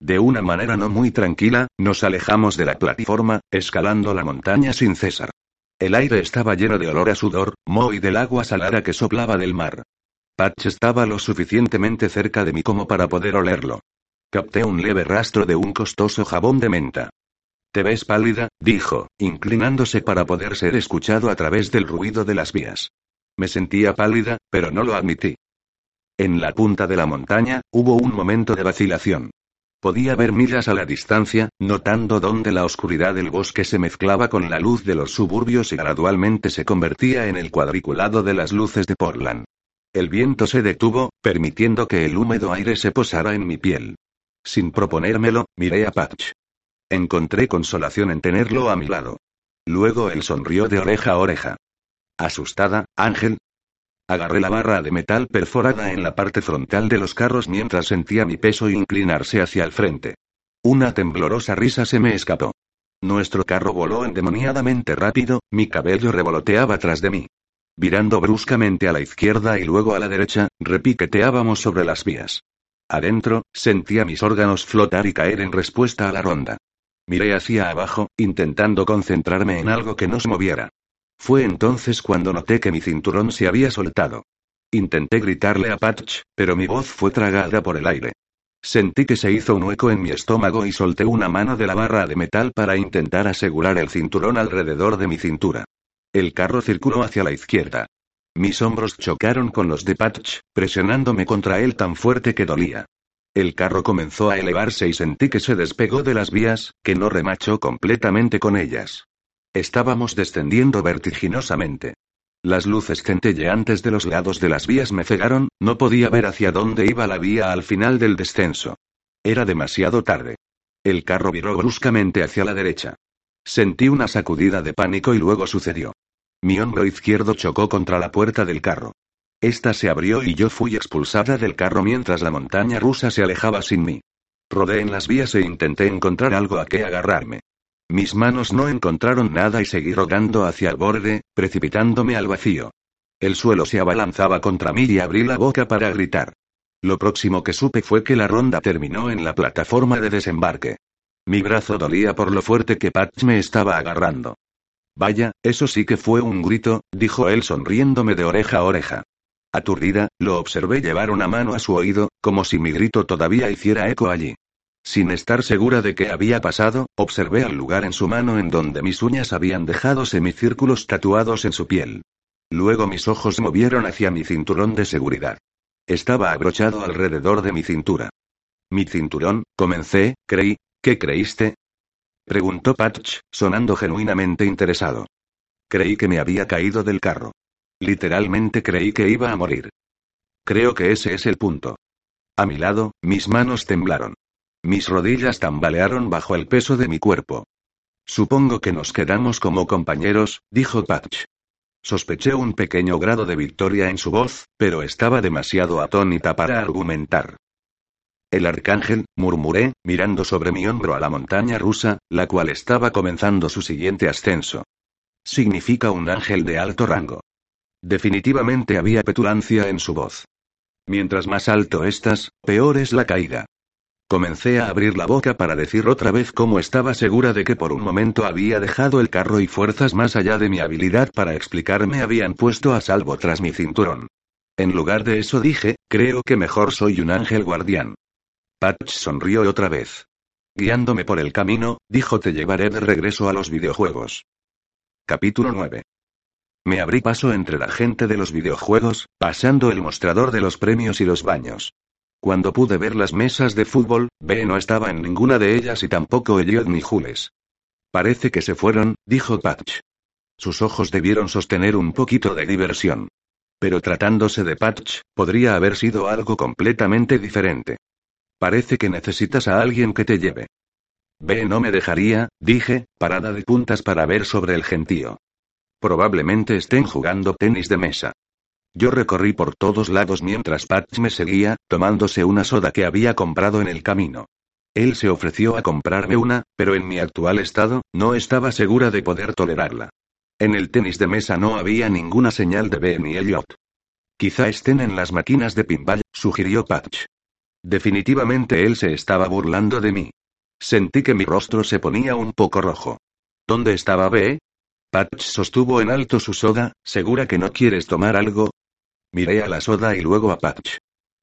De una manera no muy tranquila, nos alejamos de la plataforma, escalando la montaña sin cesar. El aire estaba lleno de olor a sudor, moho y del agua salada que soplaba del mar. Patch estaba lo suficientemente cerca de mí como para poder olerlo. Capté un leve rastro de un costoso jabón de menta. Te ves pálida, dijo, inclinándose para poder ser escuchado a través del ruido de las vías. Me sentía pálida, pero no lo admití. En la punta de la montaña, hubo un momento de vacilación. Podía ver millas a la distancia, notando dónde la oscuridad del bosque se mezclaba con la luz de los suburbios y gradualmente se convertía en el cuadriculado de las luces de Portland. El viento se detuvo, permitiendo que el húmedo aire se posara en mi piel. Sin proponérmelo, miré a Patch. Encontré consolación en tenerlo a mi lado. Luego él sonrió de oreja a oreja. Asustada, Ángel. Agarré la barra de metal perforada en la parte frontal de los carros mientras sentía mi peso inclinarse hacia el frente. Una temblorosa risa se me escapó. Nuestro carro voló endemoniadamente rápido, mi cabello revoloteaba tras de mí. Virando bruscamente a la izquierda y luego a la derecha, repiqueteábamos sobre las vías. Adentro, sentía mis órganos flotar y caer en respuesta a la ronda. Miré hacia abajo, intentando concentrarme en algo que no se moviera. Fue entonces cuando noté que mi cinturón se había soltado. Intenté gritarle a Patch, pero mi voz fue tragada por el aire. Sentí que se hizo un hueco en mi estómago y solté una mano de la barra de metal para intentar asegurar el cinturón alrededor de mi cintura. El carro circuló hacia la izquierda. Mis hombros chocaron con los de Patch, presionándome contra él tan fuerte que dolía. El carro comenzó a elevarse y sentí que se despegó de las vías, que no remachó completamente con ellas. Estábamos descendiendo vertiginosamente. Las luces centelleantes de los lados de las vías me cegaron, no podía ver hacia dónde iba la vía al final del descenso. Era demasiado tarde. El carro viró bruscamente hacia la derecha. Sentí una sacudida de pánico y luego sucedió. Mi hombro izquierdo chocó contra la puerta del carro. Esta se abrió y yo fui expulsada del carro mientras la montaña rusa se alejaba sin mí. Rodé en las vías e intenté encontrar algo a qué agarrarme. Mis manos no encontraron nada y seguí rodando hacia el borde, precipitándome al vacío. El suelo se abalanzaba contra mí y abrí la boca para gritar. Lo próximo que supe fue que la ronda terminó en la plataforma de desembarque. Mi brazo dolía por lo fuerte que Patch me estaba agarrando. Vaya, eso sí que fue un grito, dijo él sonriéndome de oreja a oreja. Aturdida, lo observé llevar una mano a su oído, como si mi grito todavía hiciera eco allí. Sin estar segura de qué había pasado, observé al lugar en su mano en donde mis uñas habían dejado semicírculos tatuados en su piel. Luego mis ojos movieron hacia mi cinturón de seguridad. Estaba abrochado alrededor de mi cintura. Mi cinturón, comencé, creí, ¿qué creíste? Preguntó Patch, sonando genuinamente interesado. Creí que me había caído del carro. Literalmente creí que iba a morir. Creo que ese es el punto. A mi lado, mis manos temblaron. Mis rodillas tambalearon bajo el peso de mi cuerpo. Supongo que nos quedamos como compañeros, dijo Patch. Sospeché un pequeño grado de victoria en su voz, pero estaba demasiado atónita para argumentar. El arcángel, murmuré, mirando sobre mi hombro a la montaña rusa, la cual estaba comenzando su siguiente ascenso. Significa un ángel de alto rango. Definitivamente había petulancia en su voz. Mientras más alto estás, peor es la caída. Comencé a abrir la boca para decir otra vez cómo estaba segura de que por un momento había dejado el carro y fuerzas más allá de mi habilidad para explicarme habían puesto a salvo tras mi cinturón. En lugar de eso dije, creo que mejor soy un ángel guardián. Patch sonrió otra vez. Guiándome por el camino, dijo te llevaré de regreso a los videojuegos. Capítulo 9. Me abrí paso entre la gente de los videojuegos, pasando el mostrador de los premios y los baños. Cuando pude ver las mesas de fútbol, B no estaba en ninguna de ellas y tampoco Elliot ni Jules. Parece que se fueron, dijo Patch. Sus ojos debieron sostener un poquito de diversión. Pero tratándose de Patch, podría haber sido algo completamente diferente. Parece que necesitas a alguien que te lleve. B no me dejaría, dije, parada de puntas para ver sobre el gentío. Probablemente estén jugando tenis de mesa. Yo recorrí por todos lados mientras Patch me seguía, tomándose una soda que había comprado en el camino. Él se ofreció a comprarme una, pero en mi actual estado, no estaba segura de poder tolerarla. En el tenis de mesa no había ninguna señal de Ben y Elliot. Quizá estén en las máquinas de pinball, sugirió Patch. Definitivamente él se estaba burlando de mí. Sentí que mi rostro se ponía un poco rojo. ¿Dónde estaba B? Patch sostuvo en alto su soda, ¿segura que no quieres tomar algo? Miré a la soda y luego a Patch.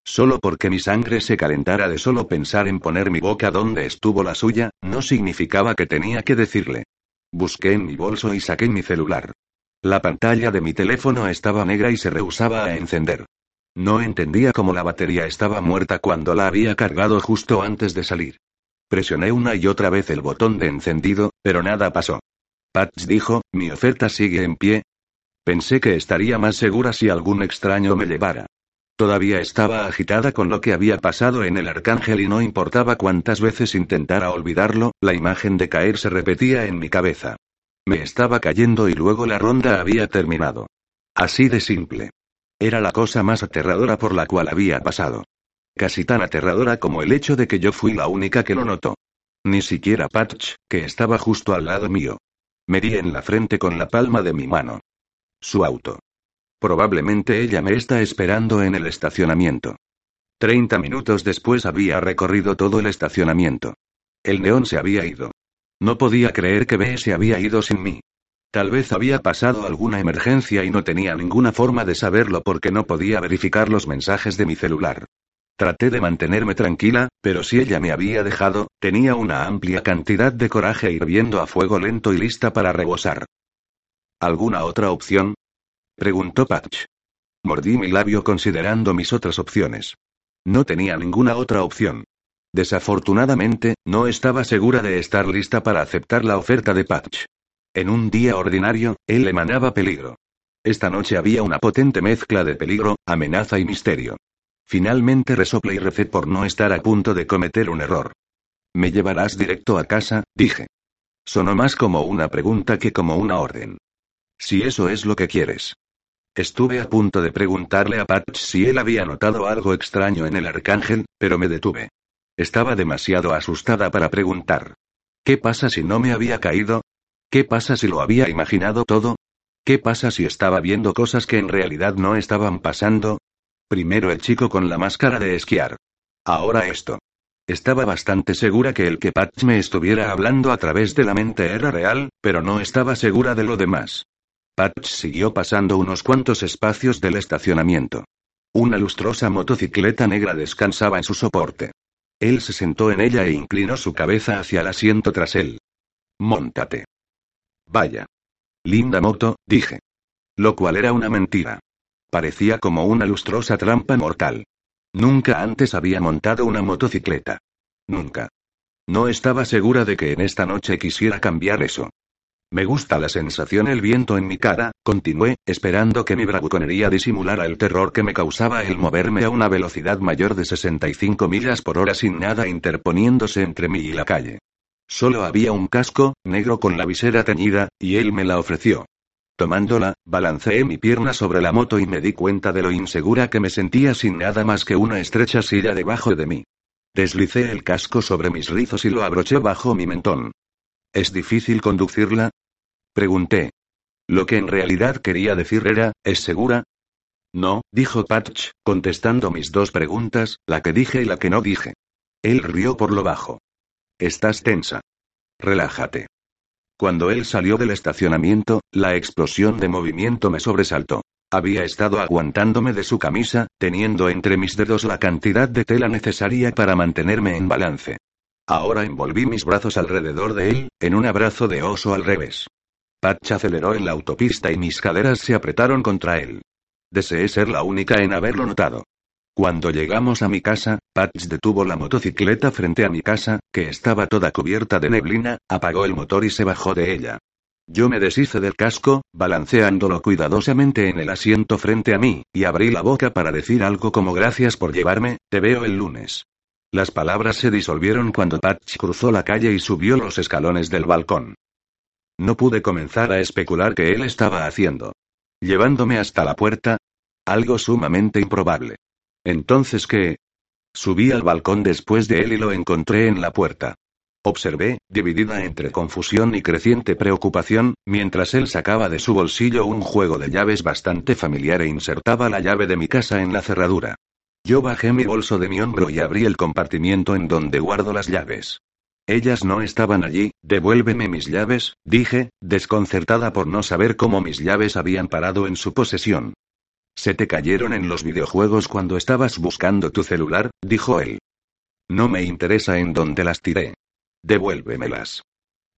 Solo porque mi sangre se calentara de solo pensar en poner mi boca donde estuvo la suya, no significaba que tenía que decirle. Busqué en mi bolso y saqué mi celular. La pantalla de mi teléfono estaba negra y se rehusaba a encender. No entendía cómo la batería estaba muerta cuando la había cargado justo antes de salir. Presioné una y otra vez el botón de encendido, pero nada pasó. Patch dijo, mi oferta sigue en pie. Pensé que estaría más segura si algún extraño me llevara. Todavía estaba agitada con lo que había pasado en el arcángel y no importaba cuántas veces intentara olvidarlo, la imagen de caer se repetía en mi cabeza. Me estaba cayendo y luego la ronda había terminado. Así de simple. Era la cosa más aterradora por la cual había pasado. Casi tan aterradora como el hecho de que yo fui la única que lo notó. Ni siquiera Patch, que estaba justo al lado mío. Me di en la frente con la palma de mi mano. Su auto. Probablemente ella me está esperando en el estacionamiento. Treinta minutos después había recorrido todo el estacionamiento. El neón se había ido. No podía creer que B se había ido sin mí. Tal vez había pasado alguna emergencia y no tenía ninguna forma de saberlo porque no podía verificar los mensajes de mi celular. Traté de mantenerme tranquila, pero si ella me había dejado, tenía una amplia cantidad de coraje hirviendo a fuego lento y lista para rebosar. ¿Alguna otra opción? Preguntó Patch. Mordí mi labio considerando mis otras opciones. No tenía ninguna otra opción. Desafortunadamente, no estaba segura de estar lista para aceptar la oferta de Patch. En un día ordinario, él emanaba peligro. Esta noche había una potente mezcla de peligro, amenaza y misterio. Finalmente resoplé y recé por no estar a punto de cometer un error. ¿Me llevarás directo a casa? dije. Sonó más como una pregunta que como una orden. Si eso es lo que quieres. Estuve a punto de preguntarle a Patch si él había notado algo extraño en el arcángel, pero me detuve. Estaba demasiado asustada para preguntar. ¿Qué pasa si no me había caído? ¿Qué pasa si lo había imaginado todo? ¿Qué pasa si estaba viendo cosas que en realidad no estaban pasando? Primero el chico con la máscara de esquiar. Ahora esto. Estaba bastante segura que el que Patch me estuviera hablando a través de la mente era real, pero no estaba segura de lo demás. Patch siguió pasando unos cuantos espacios del estacionamiento. Una lustrosa motocicleta negra descansaba en su soporte. Él se sentó en ella e inclinó su cabeza hacia el asiento tras él. Móntate. Vaya. Linda moto, dije. Lo cual era una mentira. Parecía como una lustrosa trampa mortal. Nunca antes había montado una motocicleta. Nunca. No estaba segura de que en esta noche quisiera cambiar eso. Me gusta la sensación el viento en mi cara, continué, esperando que mi bravuconería disimulara el terror que me causaba el moverme a una velocidad mayor de 65 millas por hora sin nada interponiéndose entre mí y la calle. Solo había un casco, negro con la visera teñida, y él me la ofreció. Tomándola, balanceé mi pierna sobre la moto y me di cuenta de lo insegura que me sentía sin nada más que una estrecha silla debajo de mí. Deslicé el casco sobre mis rizos y lo abroché bajo mi mentón. ¿Es difícil conducirla? Pregunté. Lo que en realidad quería decir era, ¿es segura? No, dijo Patch, contestando mis dos preguntas, la que dije y la que no dije. Él rió por lo bajo. Estás tensa. Relájate. Cuando él salió del estacionamiento, la explosión de movimiento me sobresaltó. Había estado aguantándome de su camisa, teniendo entre mis dedos la cantidad de tela necesaria para mantenerme en balance. Ahora envolví mis brazos alrededor de él, en un abrazo de oso al revés. Patch aceleró en la autopista y mis caderas se apretaron contra él. Deseé ser la única en haberlo notado. Cuando llegamos a mi casa, Patch detuvo la motocicleta frente a mi casa, que estaba toda cubierta de neblina, apagó el motor y se bajó de ella. Yo me deshice del casco, balanceándolo cuidadosamente en el asiento frente a mí, y abrí la boca para decir algo como gracias por llevarme, te veo el lunes. Las palabras se disolvieron cuando Patch cruzó la calle y subió los escalones del balcón. No pude comenzar a especular qué él estaba haciendo. Llevándome hasta la puerta. Algo sumamente improbable. Entonces qué? Subí al balcón después de él y lo encontré en la puerta. Observé, dividida entre confusión y creciente preocupación, mientras él sacaba de su bolsillo un juego de llaves bastante familiar e insertaba la llave de mi casa en la cerradura. Yo bajé mi bolso de mi hombro y abrí el compartimiento en donde guardo las llaves. Ellas no estaban allí, devuélveme mis llaves, dije, desconcertada por no saber cómo mis llaves habían parado en su posesión. Se te cayeron en los videojuegos cuando estabas buscando tu celular, dijo él. No me interesa en dónde las tiré. Devuélvemelas.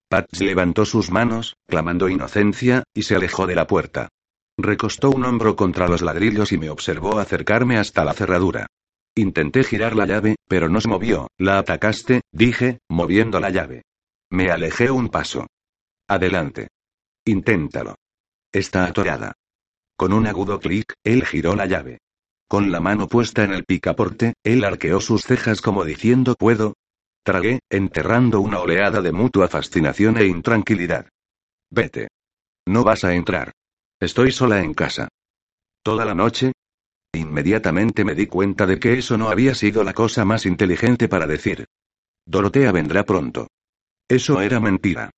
Patch levantó sus manos, clamando inocencia, y se alejó de la puerta. Recostó un hombro contra los ladrillos y me observó acercarme hasta la cerradura. Intenté girar la llave, pero no se movió. La atacaste, dije, moviendo la llave. Me alejé un paso. Adelante. Inténtalo. Está atorada. Con un agudo clic, él giró la llave. Con la mano puesta en el picaporte, él arqueó sus cejas como diciendo puedo. Tragué, enterrando una oleada de mutua fascinación e intranquilidad. Vete. No vas a entrar. Estoy sola en casa. ¿Toda la noche? Inmediatamente me di cuenta de que eso no había sido la cosa más inteligente para decir. Dorotea vendrá pronto. Eso era mentira.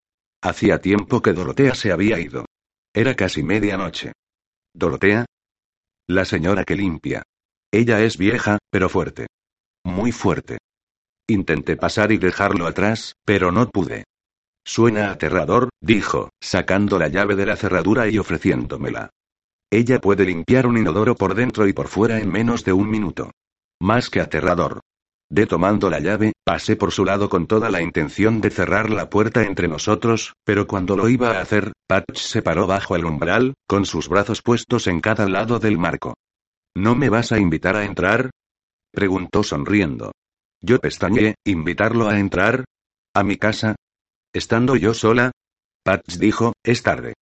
Hacía tiempo que Dorotea se había ido. Era casi medianoche. ¿Dorotea? La señora que limpia. Ella es vieja, pero fuerte. Muy fuerte. Intenté pasar y dejarlo atrás, pero no pude. Suena aterrador, dijo, sacando la llave de la cerradura y ofreciéndomela. Ella puede limpiar un inodoro por dentro y por fuera en menos de un minuto. Más que aterrador. De tomando la llave, pasé por su lado con toda la intención de cerrar la puerta entre nosotros, pero cuando lo iba a hacer, Patch se paró bajo el umbral, con sus brazos puestos en cada lado del marco. ¿No me vas a invitar a entrar? preguntó sonriendo. Yo pestañeé, ¿invitarlo a entrar? ¿A mi casa? ¿Estando yo sola? Patch dijo, es tarde.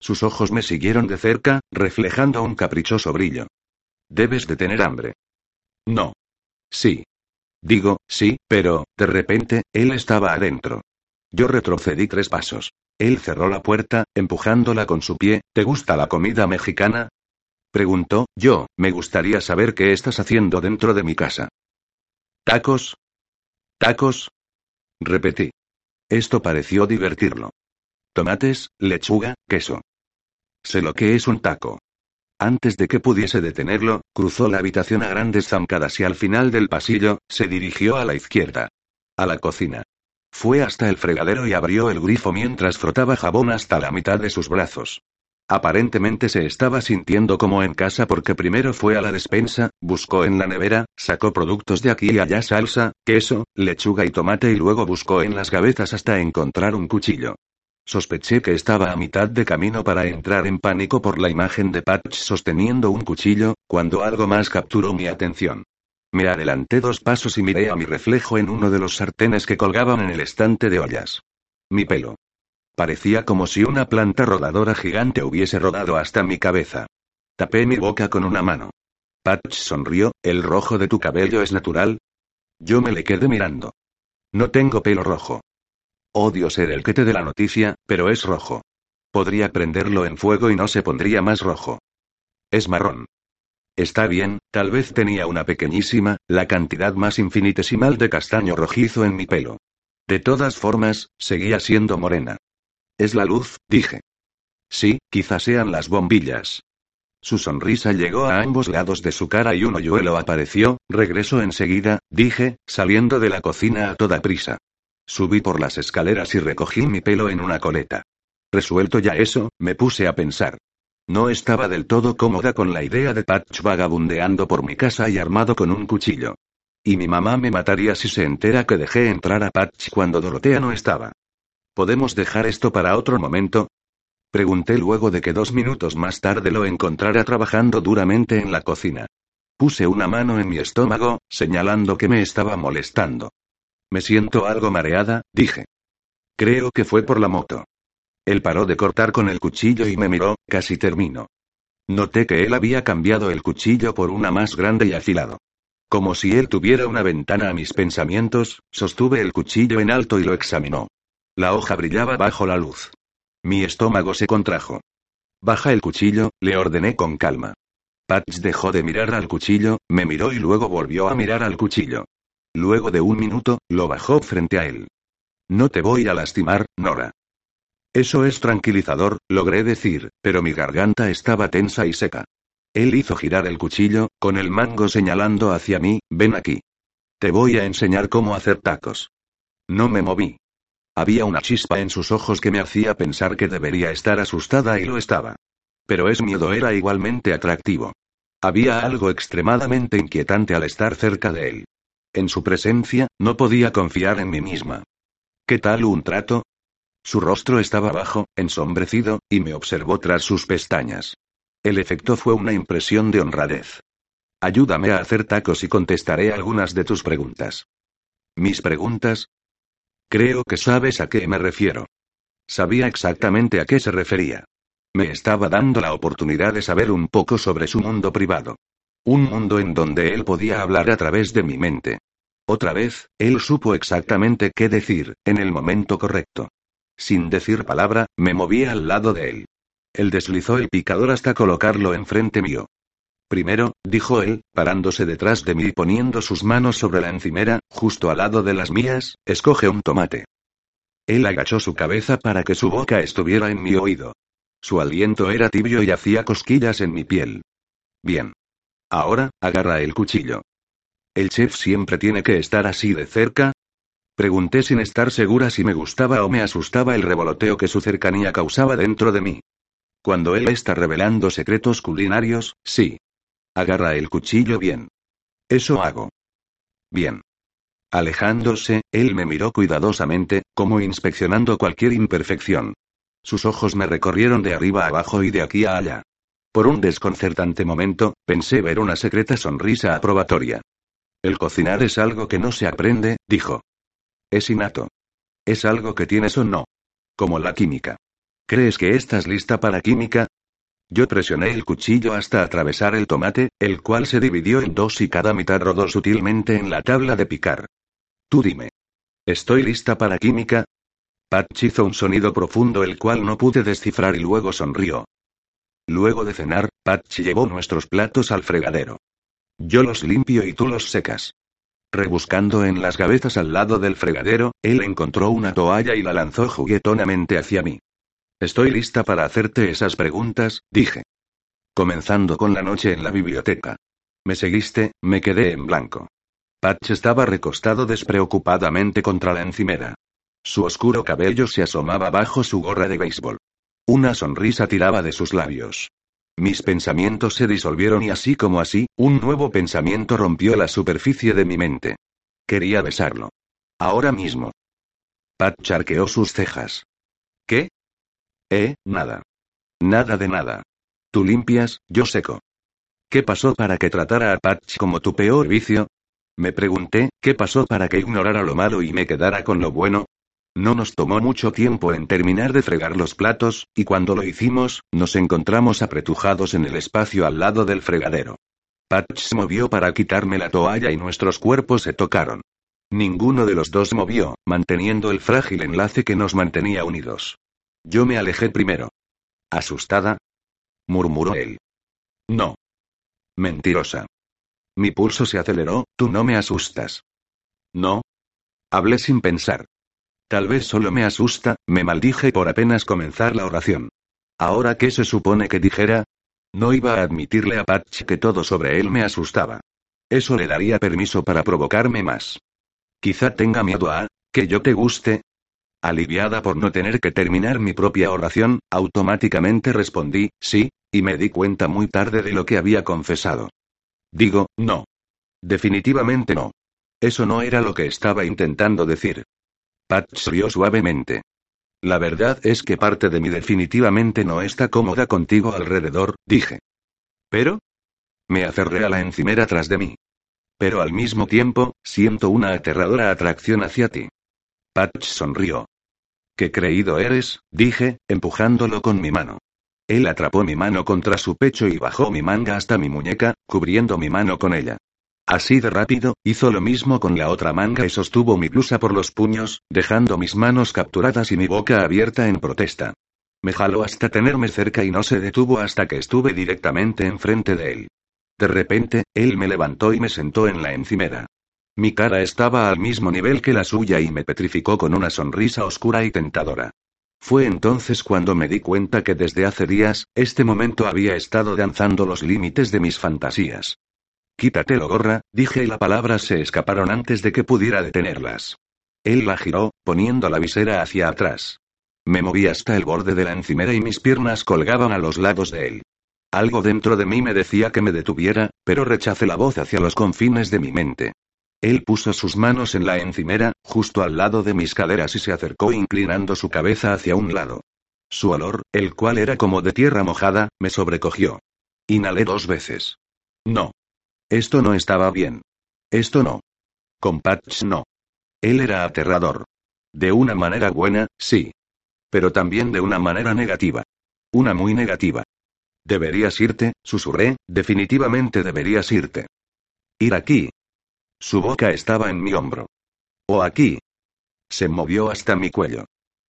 Sus ojos me siguieron de cerca, reflejando un caprichoso brillo. Debes de tener hambre. No. Sí. Digo, sí, pero, de repente, él estaba adentro. Yo retrocedí tres pasos. Él cerró la puerta, empujándola con su pie. ¿Te gusta la comida mexicana? Preguntó, yo, me gustaría saber qué estás haciendo dentro de mi casa. ¿Tacos? ¿Tacos? Repetí. Esto pareció divertirlo. Tomates, lechuga, queso. Sé lo que es un taco. Antes de que pudiese detenerlo, cruzó la habitación a grandes zancadas y al final del pasillo, se dirigió a la izquierda. A la cocina. Fue hasta el fregadero y abrió el grifo mientras frotaba jabón hasta la mitad de sus brazos. Aparentemente se estaba sintiendo como en casa porque primero fue a la despensa, buscó en la nevera, sacó productos de aquí y allá salsa, queso, lechuga y tomate y luego buscó en las gavetas hasta encontrar un cuchillo. Sospeché que estaba a mitad de camino para entrar en pánico por la imagen de Patch sosteniendo un cuchillo, cuando algo más capturó mi atención. Me adelanté dos pasos y miré a mi reflejo en uno de los sartenes que colgaban en el estante de ollas. Mi pelo. Parecía como si una planta rodadora gigante hubiese rodado hasta mi cabeza. Tapé mi boca con una mano. Patch sonrió, ¿el rojo de tu cabello es natural? Yo me le quedé mirando. No tengo pelo rojo. Odio ser el que te dé la noticia, pero es rojo. Podría prenderlo en fuego y no se pondría más rojo. Es marrón. Está bien, tal vez tenía una pequeñísima, la cantidad más infinitesimal de castaño rojizo en mi pelo. De todas formas, seguía siendo morena. Es la luz, dije. Sí, quizás sean las bombillas. Su sonrisa llegó a ambos lados de su cara y un hoyuelo apareció, regresó enseguida, dije, saliendo de la cocina a toda prisa. Subí por las escaleras y recogí mi pelo en una coleta. Resuelto ya eso, me puse a pensar. No estaba del todo cómoda con la idea de Patch vagabundeando por mi casa y armado con un cuchillo. Y mi mamá me mataría si se entera que dejé entrar a Patch cuando Dorotea no estaba. ¿Podemos dejar esto para otro momento? Pregunté luego de que dos minutos más tarde lo encontrara trabajando duramente en la cocina. Puse una mano en mi estómago, señalando que me estaba molestando. Me siento algo mareada, dije. Creo que fue por la moto. Él paró de cortar con el cuchillo y me miró, casi termino. Noté que él había cambiado el cuchillo por una más grande y afilado. Como si él tuviera una ventana a mis pensamientos, sostuve el cuchillo en alto y lo examinó. La hoja brillaba bajo la luz. Mi estómago se contrajo. Baja el cuchillo, le ordené con calma. Patch dejó de mirar al cuchillo, me miró y luego volvió a mirar al cuchillo. Luego de un minuto, lo bajó frente a él. No te voy a lastimar, Nora. Eso es tranquilizador, logré decir, pero mi garganta estaba tensa y seca. Él hizo girar el cuchillo, con el mango señalando hacia mí, ven aquí. Te voy a enseñar cómo hacer tacos. No me moví. Había una chispa en sus ojos que me hacía pensar que debería estar asustada y lo estaba. Pero ese miedo era igualmente atractivo. Había algo extremadamente inquietante al estar cerca de él. En su presencia, no podía confiar en mí misma. ¿Qué tal un trato? Su rostro estaba bajo, ensombrecido, y me observó tras sus pestañas. El efecto fue una impresión de honradez. Ayúdame a hacer tacos y contestaré algunas de tus preguntas. ¿Mis preguntas? Creo que sabes a qué me refiero. Sabía exactamente a qué se refería. Me estaba dando la oportunidad de saber un poco sobre su mundo privado. Un mundo en donde él podía hablar a través de mi mente. Otra vez, él supo exactamente qué decir, en el momento correcto. Sin decir palabra, me moví al lado de él. Él deslizó el picador hasta colocarlo enfrente mío. Primero, dijo él, parándose detrás de mí y poniendo sus manos sobre la encimera, justo al lado de las mías, escoge un tomate. Él agachó su cabeza para que su boca estuviera en mi oído. Su aliento era tibio y hacía cosquillas en mi piel. Bien. Ahora, agarra el cuchillo. ¿El chef siempre tiene que estar así de cerca? Pregunté sin estar segura si me gustaba o me asustaba el revoloteo que su cercanía causaba dentro de mí. Cuando él está revelando secretos culinarios, sí. Agarra el cuchillo bien. Eso hago. Bien. Alejándose, él me miró cuidadosamente, como inspeccionando cualquier imperfección. Sus ojos me recorrieron de arriba a abajo y de aquí a allá. Por un desconcertante momento, pensé ver una secreta sonrisa aprobatoria. El cocinar es algo que no se aprende, dijo. Es innato. Es algo que tienes o no. Como la química. ¿Crees que estás lista para química? Yo presioné el cuchillo hasta atravesar el tomate, el cual se dividió en dos y cada mitad rodó sutilmente en la tabla de picar. Tú dime. ¿Estoy lista para química? Patch hizo un sonido profundo el cual no pude descifrar y luego sonrió. Luego de cenar, Patch llevó nuestros platos al fregadero. Yo los limpio y tú los secas. Rebuscando en las gavetas al lado del fregadero, él encontró una toalla y la lanzó juguetonamente hacia mí. Estoy lista para hacerte esas preguntas, dije. Comenzando con la noche en la biblioteca. Me seguiste, me quedé en blanco. Patch estaba recostado despreocupadamente contra la encimera. Su oscuro cabello se asomaba bajo su gorra de béisbol. Una sonrisa tiraba de sus labios. Mis pensamientos se disolvieron y así como así, un nuevo pensamiento rompió la superficie de mi mente. Quería besarlo. Ahora mismo. Pat charqueó sus cejas. ¿Qué? Eh, nada. Nada de nada. Tú limpias, yo seco. ¿Qué pasó para que tratara a Patch como tu peor vicio? Me pregunté, ¿qué pasó para que ignorara lo malo y me quedara con lo bueno? No nos tomó mucho tiempo en terminar de fregar los platos, y cuando lo hicimos, nos encontramos apretujados en el espacio al lado del fregadero. Patch se movió para quitarme la toalla y nuestros cuerpos se tocaron. Ninguno de los dos movió, manteniendo el frágil enlace que nos mantenía unidos. Yo me alejé primero. ¿Asustada? murmuró él. No. Mentirosa. Mi pulso se aceleró, tú no me asustas. No. Hablé sin pensar. Tal vez solo me asusta, me maldije por apenas comenzar la oración. ¿Ahora qué se supone que dijera? No iba a admitirle a Patch que todo sobre él me asustaba. Eso le daría permiso para provocarme más. Quizá tenga miedo a, que yo te guste, Aliviada por no tener que terminar mi propia oración, automáticamente respondí, sí, y me di cuenta muy tarde de lo que había confesado. Digo, no. Definitivamente no. Eso no era lo que estaba intentando decir. Patch rió suavemente. La verdad es que parte de mí definitivamente no está cómoda contigo alrededor, dije. ¿Pero? Me aferré a la encimera tras de mí. Pero al mismo tiempo, siento una aterradora atracción hacia ti. Patch sonrió. Qué creído eres, dije, empujándolo con mi mano. Él atrapó mi mano contra su pecho y bajó mi manga hasta mi muñeca, cubriendo mi mano con ella. Así de rápido, hizo lo mismo con la otra manga y sostuvo mi blusa por los puños, dejando mis manos capturadas y mi boca abierta en protesta. Me jaló hasta tenerme cerca y no se detuvo hasta que estuve directamente enfrente de él. De repente, él me levantó y me sentó en la encimera. Mi cara estaba al mismo nivel que la suya y me petrificó con una sonrisa oscura y tentadora. Fue entonces cuando me di cuenta que desde hace días, este momento había estado danzando los límites de mis fantasías. Quítatelo gorra, dije y las palabras se escaparon antes de que pudiera detenerlas. Él la giró, poniendo la visera hacia atrás. Me moví hasta el borde de la encimera y mis piernas colgaban a los lados de él. Algo dentro de mí me decía que me detuviera, pero rechacé la voz hacia los confines de mi mente. Él puso sus manos en la encimera, justo al lado de mis caderas y se acercó inclinando su cabeza hacia un lado. Su olor, el cual era como de tierra mojada, me sobrecogió. Inhalé dos veces. No. Esto no estaba bien. Esto no. Con Patch no. Él era aterrador. De una manera buena, sí. Pero también de una manera negativa. Una muy negativa. Deberías irte, susurré, definitivamente deberías irte. Ir aquí, su boca estaba en mi hombro. O aquí. Se movió hasta mi cuello.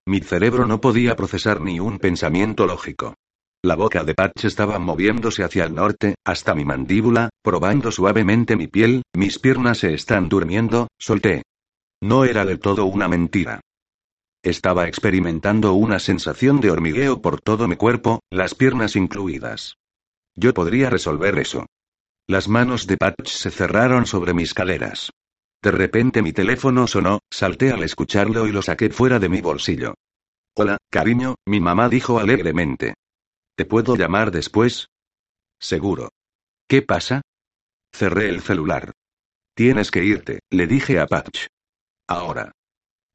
Mi cerebro no podía procesar ni un pensamiento lógico. La boca de Patch estaba moviéndose hacia el norte, hasta mi mandíbula, probando suavemente mi piel, mis piernas se están durmiendo, solté. No era del todo una mentira. Estaba experimentando una sensación de hormigueo por todo mi cuerpo, las piernas incluidas. Yo podría resolver eso. Las manos de Patch se cerraron sobre mis caderas. De repente mi teléfono sonó, salté al escucharlo y lo saqué fuera de mi bolsillo. Hola, cariño, mi mamá dijo alegremente. ¿Te puedo llamar después? Seguro. ¿Qué pasa? Cerré el celular. Tienes que irte, le dije a Patch. Ahora.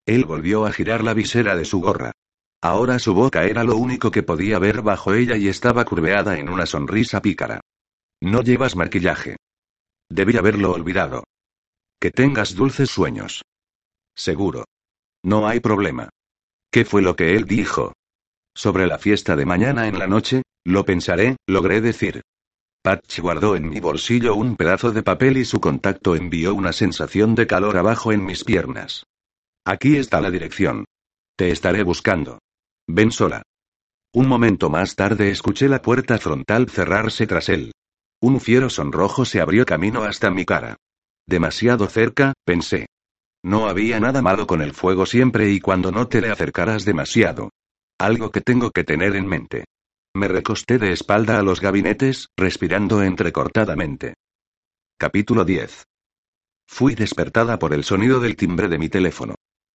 Él volvió a girar la visera de su gorra. Ahora su boca era lo único que podía ver bajo ella y estaba curveada en una sonrisa pícara. No llevas maquillaje. Debí haberlo olvidado. Que tengas dulces sueños. Seguro. No hay problema. ¿Qué fue lo que él dijo? Sobre la fiesta de mañana en la noche, lo pensaré, logré decir. Patch guardó en mi bolsillo un pedazo de papel y su contacto envió una sensación de calor abajo en mis piernas. Aquí está la dirección. Te estaré buscando. Ven sola. Un momento más tarde escuché la puerta frontal cerrarse tras él. Un fiero sonrojo se abrió camino hasta mi cara. Demasiado cerca, pensé. No había nada malo con el fuego siempre y cuando no te le acercaras demasiado. Algo que tengo que tener en mente. Me recosté de espalda a los gabinetes, respirando entrecortadamente. Capítulo 10. Fui despertada por el sonido del timbre de mi teléfono.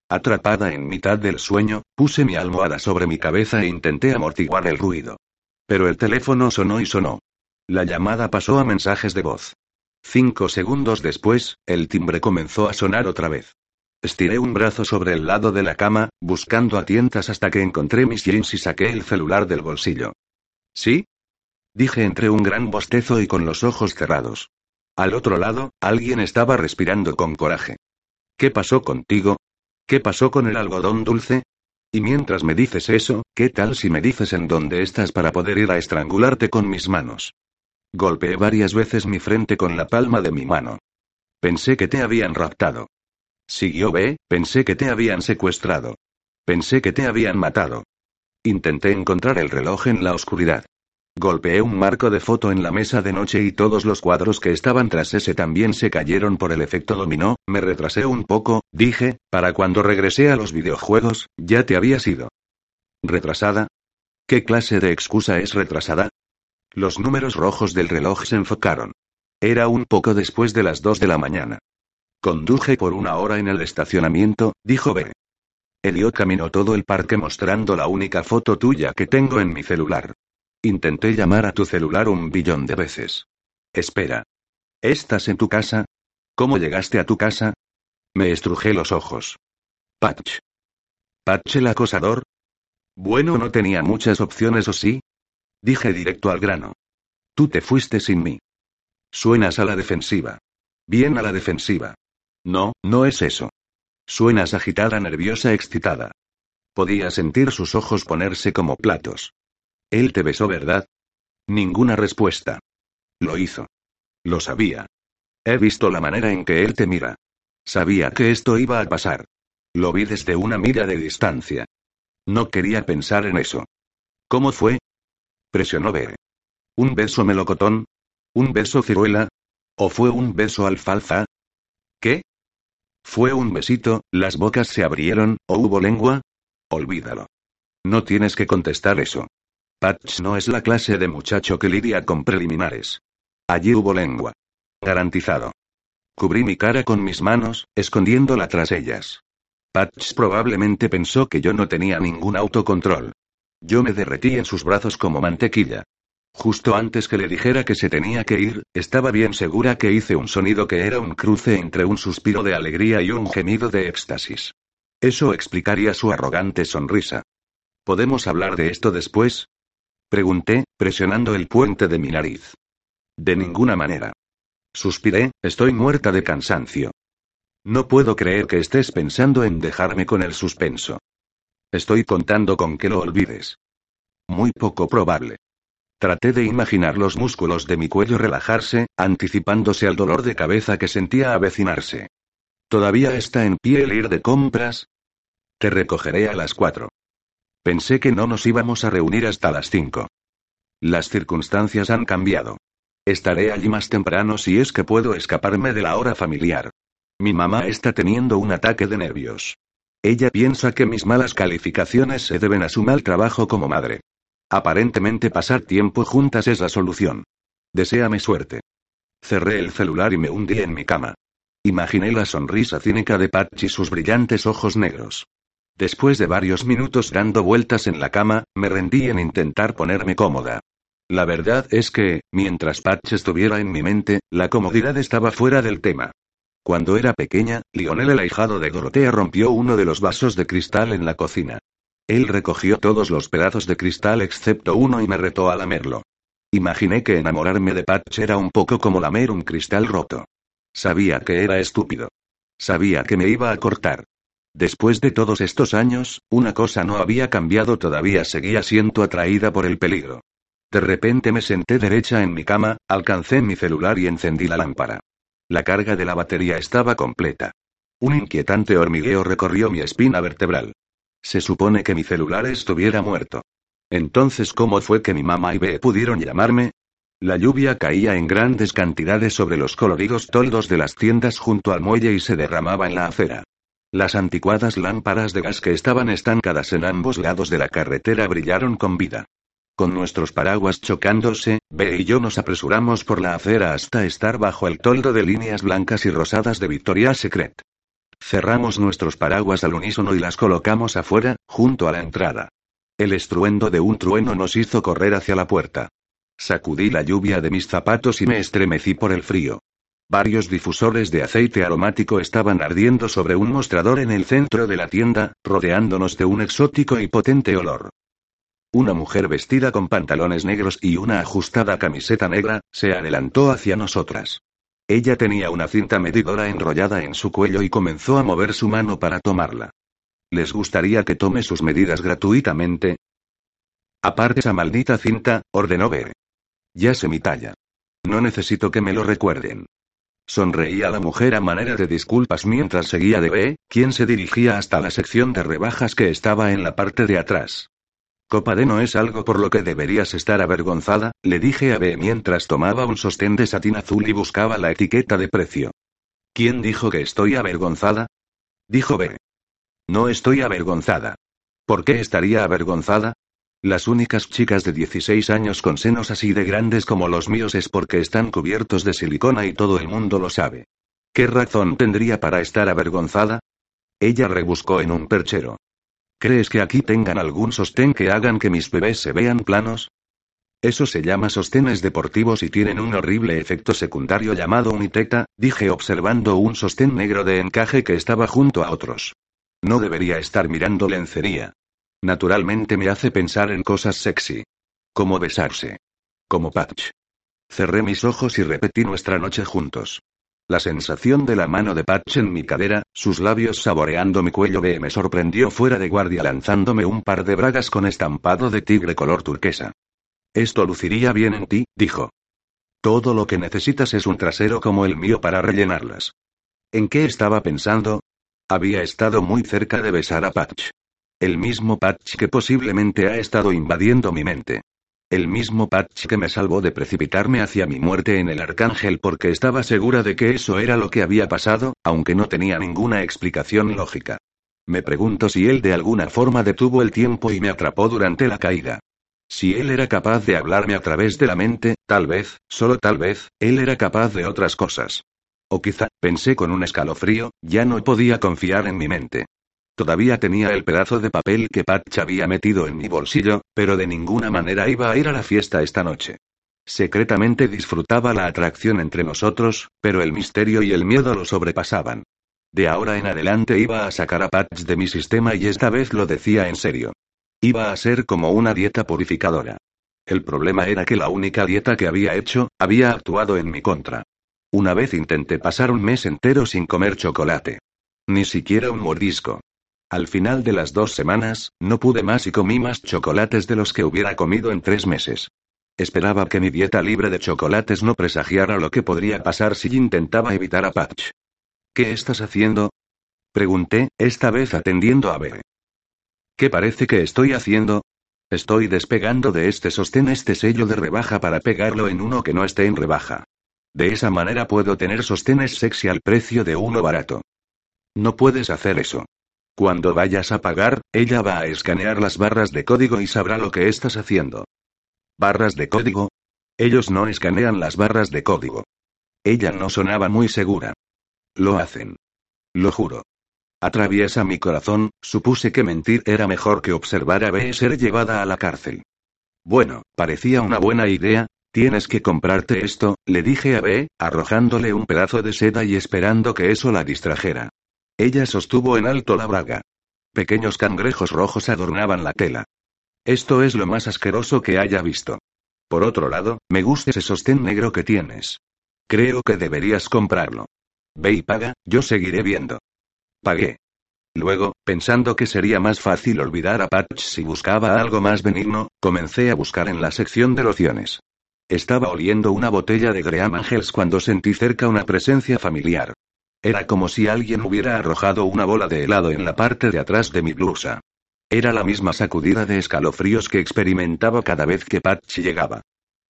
Atrapada en mitad del sueño, puse mi almohada sobre mi cabeza e intenté amortiguar el ruido. Pero el teléfono sonó y sonó. La llamada pasó a mensajes de voz. Cinco segundos después, el timbre comenzó a sonar otra vez. Estiré un brazo sobre el lado de la cama, buscando a tientas hasta que encontré mis jeans y saqué el celular del bolsillo. ¿Sí? Dije entre un gran bostezo y con los ojos cerrados. Al otro lado, alguien estaba respirando con coraje. ¿Qué pasó contigo? ¿Qué pasó con el algodón dulce? Y mientras me dices eso, ¿qué tal si me dices en dónde estás para poder ir a estrangularte con mis manos? Golpeé varias veces mi frente con la palma de mi mano. Pensé que te habían raptado. Siguió B, pensé que te habían secuestrado. Pensé que te habían matado. Intenté encontrar el reloj en la oscuridad. Golpeé un marco de foto en la mesa de noche y todos los cuadros que estaban tras ese también se cayeron por el efecto dominó, me retrasé un poco, dije, para cuando regresé a los videojuegos, ya te había sido. ¿Retrasada? ¿Qué clase de excusa es retrasada? Los números rojos del reloj se enfocaron. Era un poco después de las dos de la mañana. Conduje por una hora en el estacionamiento, dijo B. Elliot caminó todo el parque mostrando la única foto tuya que tengo en mi celular. Intenté llamar a tu celular un billón de veces. Espera. ¿Estás en tu casa? ¿Cómo llegaste a tu casa? Me estrujé los ojos. Patch. ¿Patch el acosador? Bueno, no tenía muchas opciones, ¿o sí? Dije directo al grano. Tú te fuiste sin mí. Suenas a la defensiva. Bien a la defensiva. No, no es eso. Suenas agitada, nerviosa, excitada. Podía sentir sus ojos ponerse como platos. Él te besó, ¿verdad? Ninguna respuesta. Lo hizo. Lo sabía. He visto la manera en que él te mira. Sabía que esto iba a pasar. Lo vi desde una milla de distancia. No quería pensar en eso. ¿Cómo fue? Presionó B. ¿Un beso melocotón? ¿Un beso ciruela? ¿O fue un beso alfalfa? ¿Qué? Fue un besito, las bocas se abrieron, ¿o hubo lengua? Olvídalo. No tienes que contestar eso. Patch no es la clase de muchacho que lidia con preliminares. Allí hubo lengua. Garantizado. Cubrí mi cara con mis manos, escondiéndola tras ellas. Patch probablemente pensó que yo no tenía ningún autocontrol. Yo me derretí en sus brazos como mantequilla. Justo antes que le dijera que se tenía que ir, estaba bien segura que hice un sonido que era un cruce entre un suspiro de alegría y un gemido de éxtasis. Eso explicaría su arrogante sonrisa. ¿Podemos hablar de esto después? Pregunté, presionando el puente de mi nariz. De ninguna manera. Suspiré, estoy muerta de cansancio. No puedo creer que estés pensando en dejarme con el suspenso. Estoy contando con que lo olvides. Muy poco probable. Traté de imaginar los músculos de mi cuello relajarse, anticipándose al dolor de cabeza que sentía avecinarse. ¿Todavía está en pie el ir de compras? Te recogeré a las cuatro. Pensé que no nos íbamos a reunir hasta las cinco. Las circunstancias han cambiado. Estaré allí más temprano si es que puedo escaparme de la hora familiar. Mi mamá está teniendo un ataque de nervios. Ella piensa que mis malas calificaciones se deben a su mal trabajo como madre. Aparentemente pasar tiempo juntas es la solución. Deseame suerte. Cerré el celular y me hundí en mi cama. Imaginé la sonrisa cínica de Patch y sus brillantes ojos negros. Después de varios minutos dando vueltas en la cama, me rendí en intentar ponerme cómoda. La verdad es que, mientras Patch estuviera en mi mente, la comodidad estaba fuera del tema. Cuando era pequeña, Lionel el ahijado de Dorotea rompió uno de los vasos de cristal en la cocina. Él recogió todos los pedazos de cristal excepto uno y me retó a lamerlo. Imaginé que enamorarme de Patch era un poco como lamer un cristal roto. Sabía que era estúpido. Sabía que me iba a cortar. Después de todos estos años, una cosa no había cambiado todavía seguía siendo atraída por el peligro. De repente me senté derecha en mi cama, alcancé mi celular y encendí la lámpara. La carga de la batería estaba completa. Un inquietante hormigueo recorrió mi espina vertebral. Se supone que mi celular estuviera muerto. Entonces, ¿cómo fue que mi mamá y B pudieron llamarme? La lluvia caía en grandes cantidades sobre los coloridos toldos de las tiendas junto al muelle y se derramaba en la acera. Las anticuadas lámparas de gas que estaban estancadas en ambos lados de la carretera brillaron con vida. Con nuestros paraguas chocándose, B y yo nos apresuramos por la acera hasta estar bajo el toldo de líneas blancas y rosadas de Victoria's Secret. Cerramos nuestros paraguas al unísono y las colocamos afuera, junto a la entrada. El estruendo de un trueno nos hizo correr hacia la puerta. Sacudí la lluvia de mis zapatos y me estremecí por el frío. Varios difusores de aceite aromático estaban ardiendo sobre un mostrador en el centro de la tienda, rodeándonos de un exótico y potente olor. Una mujer vestida con pantalones negros y una ajustada camiseta negra, se adelantó hacia nosotras. Ella tenía una cinta medidora enrollada en su cuello y comenzó a mover su mano para tomarla. ¿Les gustaría que tome sus medidas gratuitamente? Aparte esa maldita cinta, ordenó B. Ya sé mi talla. No necesito que me lo recuerden. Sonreía la mujer a manera de disculpas mientras seguía de B, quien se dirigía hasta la sección de rebajas que estaba en la parte de atrás. Copa de no es algo por lo que deberías estar avergonzada, le dije a B mientras tomaba un sostén de satín azul y buscaba la etiqueta de precio. ¿Quién dijo que estoy avergonzada? Dijo B. No estoy avergonzada. ¿Por qué estaría avergonzada? Las únicas chicas de 16 años con senos así de grandes como los míos es porque están cubiertos de silicona y todo el mundo lo sabe. ¿Qué razón tendría para estar avergonzada? Ella rebuscó en un perchero. ¿Crees que aquí tengan algún sostén que hagan que mis bebés se vean planos? Eso se llama sostenes deportivos y tienen un horrible efecto secundario llamado unitecta, dije observando un sostén negro de encaje que estaba junto a otros. No debería estar mirando lencería. Naturalmente me hace pensar en cosas sexy. Como besarse. Como patch. Cerré mis ojos y repetí nuestra noche juntos. La sensación de la mano de Patch en mi cadera, sus labios saboreando mi cuello B me sorprendió fuera de guardia lanzándome un par de bragas con estampado de tigre color turquesa. Esto luciría bien en ti, dijo. Todo lo que necesitas es un trasero como el mío para rellenarlas. ¿En qué estaba pensando? Había estado muy cerca de besar a Patch. El mismo Patch que posiblemente ha estado invadiendo mi mente. El mismo Patch que me salvó de precipitarme hacia mi muerte en el Arcángel porque estaba segura de que eso era lo que había pasado, aunque no tenía ninguna explicación lógica. Me pregunto si él de alguna forma detuvo el tiempo y me atrapó durante la caída. Si él era capaz de hablarme a través de la mente, tal vez, solo tal vez, él era capaz de otras cosas. O quizá, pensé con un escalofrío, ya no podía confiar en mi mente. Todavía tenía el pedazo de papel que Patch había metido en mi bolsillo, pero de ninguna manera iba a ir a la fiesta esta noche. Secretamente disfrutaba la atracción entre nosotros, pero el misterio y el miedo lo sobrepasaban. De ahora en adelante iba a sacar a Patch de mi sistema y esta vez lo decía en serio. Iba a ser como una dieta purificadora. El problema era que la única dieta que había hecho, había actuado en mi contra. Una vez intenté pasar un mes entero sin comer chocolate. Ni siquiera un mordisco. Al final de las dos semanas, no pude más y comí más chocolates de los que hubiera comido en tres meses. Esperaba que mi dieta libre de chocolates no presagiara lo que podría pasar si intentaba evitar a Patch. ¿Qué estás haciendo? Pregunté, esta vez atendiendo a B. ¿Qué parece que estoy haciendo? Estoy despegando de este sostén este sello de rebaja para pegarlo en uno que no esté en rebaja. De esa manera puedo tener sostenes sexy al precio de uno barato. No puedes hacer eso. Cuando vayas a pagar, ella va a escanear las barras de código y sabrá lo que estás haciendo. ¿Barras de código? Ellos no escanean las barras de código. Ella no sonaba muy segura. Lo hacen. Lo juro. Atraviesa mi corazón, supuse que mentir era mejor que observar a B ser llevada a la cárcel. Bueno, parecía una buena idea, tienes que comprarte esto, le dije a B, arrojándole un pedazo de seda y esperando que eso la distrajera. Ella sostuvo en alto la braga. Pequeños cangrejos rojos adornaban la tela. Esto es lo más asqueroso que haya visto. Por otro lado, me gusta ese sostén negro que tienes. Creo que deberías comprarlo. Ve y paga, yo seguiré viendo. Pagué. Luego, pensando que sería más fácil olvidar a Patch si buscaba algo más benigno, comencé a buscar en la sección de lociones. Estaba oliendo una botella de Graham Angels cuando sentí cerca una presencia familiar. Era como si alguien hubiera arrojado una bola de helado en la parte de atrás de mi blusa. Era la misma sacudida de escalofríos que experimentaba cada vez que Patch llegaba.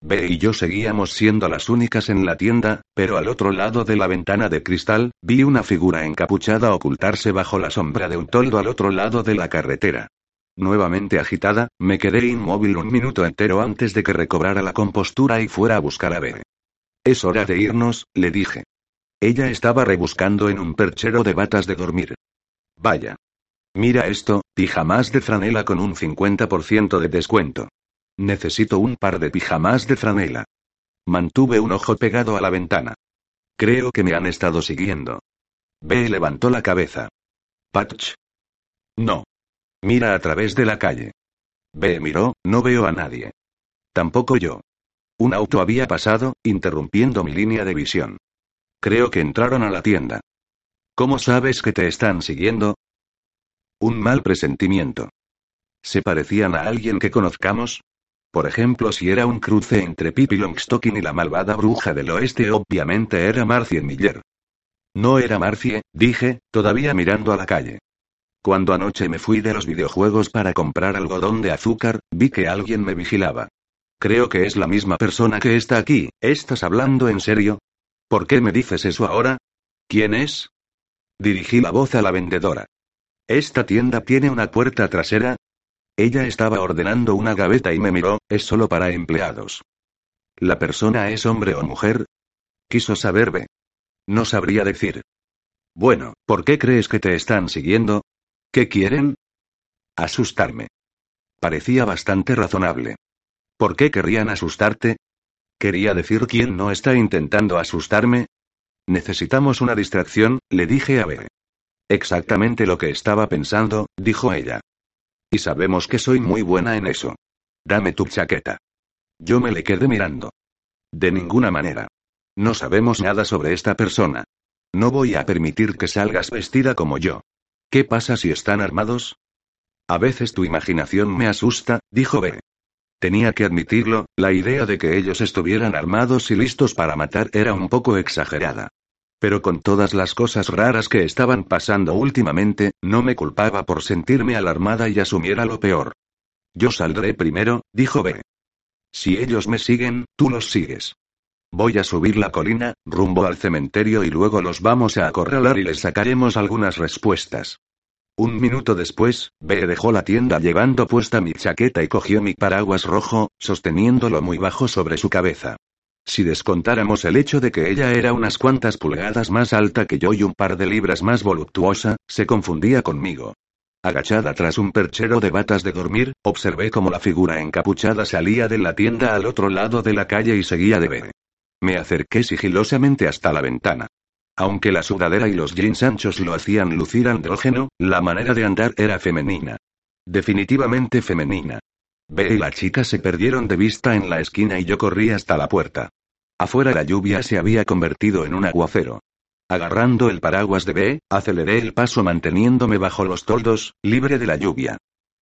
B y yo seguíamos siendo las únicas en la tienda, pero al otro lado de la ventana de cristal, vi una figura encapuchada ocultarse bajo la sombra de un toldo al otro lado de la carretera. Nuevamente agitada, me quedé inmóvil un minuto entero antes de que recobrara la compostura y fuera a buscar a B. Es hora de irnos, le dije. Ella estaba rebuscando en un perchero de batas de dormir. Vaya. Mira esto, pijamas de franela con un 50% de descuento. Necesito un par de pijamas de franela. Mantuve un ojo pegado a la ventana. Creo que me han estado siguiendo. B levantó la cabeza. Patch. No. Mira a través de la calle. B miró, no veo a nadie. Tampoco yo. Un auto había pasado, interrumpiendo mi línea de visión. Creo que entraron a la tienda. ¿Cómo sabes que te están siguiendo? Un mal presentimiento. ¿Se parecían a alguien que conozcamos? Por ejemplo, si era un cruce entre Pippi Longstocking y la malvada bruja del oeste, obviamente era Marcie Miller. No era Marcie, dije, todavía mirando a la calle. Cuando anoche me fui de los videojuegos para comprar algodón de azúcar, vi que alguien me vigilaba. Creo que es la misma persona que está aquí, ¿estás hablando en serio? ¿Por qué me dices eso ahora? ¿Quién es? Dirigí la voz a la vendedora. ¿Esta tienda tiene una puerta trasera? Ella estaba ordenando una gaveta y me miró, es solo para empleados. ¿La persona es hombre o mujer? Quiso saberme. No sabría decir. Bueno, ¿por qué crees que te están siguiendo? ¿Qué quieren? Asustarme. Parecía bastante razonable. ¿Por qué querrían asustarte? ¿Quería decir quién no está intentando asustarme? Necesitamos una distracción, le dije a B. Exactamente lo que estaba pensando, dijo ella. Y sabemos que soy muy buena en eso. Dame tu chaqueta. Yo me le quedé mirando. De ninguna manera. No sabemos nada sobre esta persona. No voy a permitir que salgas vestida como yo. ¿Qué pasa si están armados? A veces tu imaginación me asusta, dijo B. Tenía que admitirlo, la idea de que ellos estuvieran armados y listos para matar era un poco exagerada. Pero con todas las cosas raras que estaban pasando últimamente, no me culpaba por sentirme alarmada y asumiera lo peor. Yo saldré primero, dijo B. Si ellos me siguen, tú los sigues. Voy a subir la colina, rumbo al cementerio y luego los vamos a acorralar y les sacaremos algunas respuestas. Un minuto después, B dejó la tienda llevando puesta mi chaqueta y cogió mi paraguas rojo, sosteniéndolo muy bajo sobre su cabeza. Si descontáramos el hecho de que ella era unas cuantas pulgadas más alta que yo y un par de libras más voluptuosa, se confundía conmigo. Agachada tras un perchero de batas de dormir, observé cómo la figura encapuchada salía de la tienda al otro lado de la calle y seguía de B. Me acerqué sigilosamente hasta la ventana. Aunque la sudadera y los jeans anchos lo hacían lucir andrógeno, la manera de andar era femenina. Definitivamente femenina. B y la chica se perdieron de vista en la esquina y yo corrí hasta la puerta. Afuera la lluvia se había convertido en un aguacero. Agarrando el paraguas de B, aceleré el paso manteniéndome bajo los toldos, libre de la lluvia.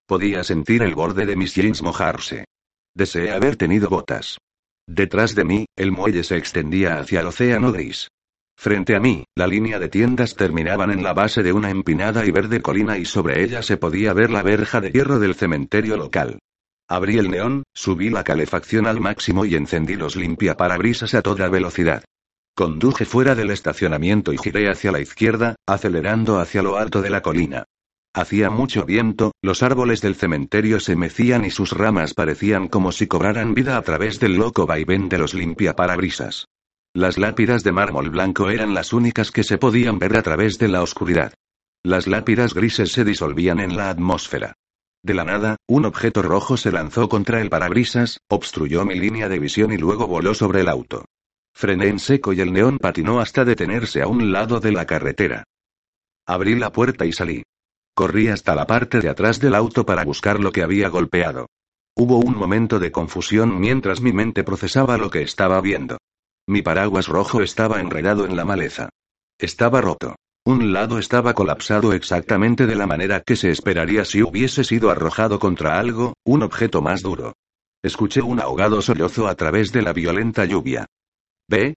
Podía sentir el borde de mis jeans mojarse. Deseé haber tenido botas. Detrás de mí, el muelle se extendía hacia el océano gris. Frente a mí, la línea de tiendas terminaban en la base de una empinada y verde colina y sobre ella se podía ver la verja de hierro del cementerio local. Abrí el neón, subí la calefacción al máximo y encendí los limpiaparabrisas a toda velocidad. Conduje fuera del estacionamiento y giré hacia la izquierda, acelerando hacia lo alto de la colina. Hacía mucho viento, los árboles del cementerio se mecían y sus ramas parecían como si cobraran vida a través del loco vaivén de los limpiaparabrisas. Las lápidas de mármol blanco eran las únicas que se podían ver a través de la oscuridad. Las lápidas grises se disolvían en la atmósfera. De la nada, un objeto rojo se lanzó contra el parabrisas, obstruyó mi línea de visión y luego voló sobre el auto. Frené en seco y el neón patinó hasta detenerse a un lado de la carretera. Abrí la puerta y salí. Corrí hasta la parte de atrás del auto para buscar lo que había golpeado. Hubo un momento de confusión mientras mi mente procesaba lo que estaba viendo. Mi paraguas rojo estaba enredado en la maleza. Estaba roto. Un lado estaba colapsado exactamente de la manera que se esperaría si hubiese sido arrojado contra algo, un objeto más duro. Escuché un ahogado sollozo a través de la violenta lluvia. ¿Ve?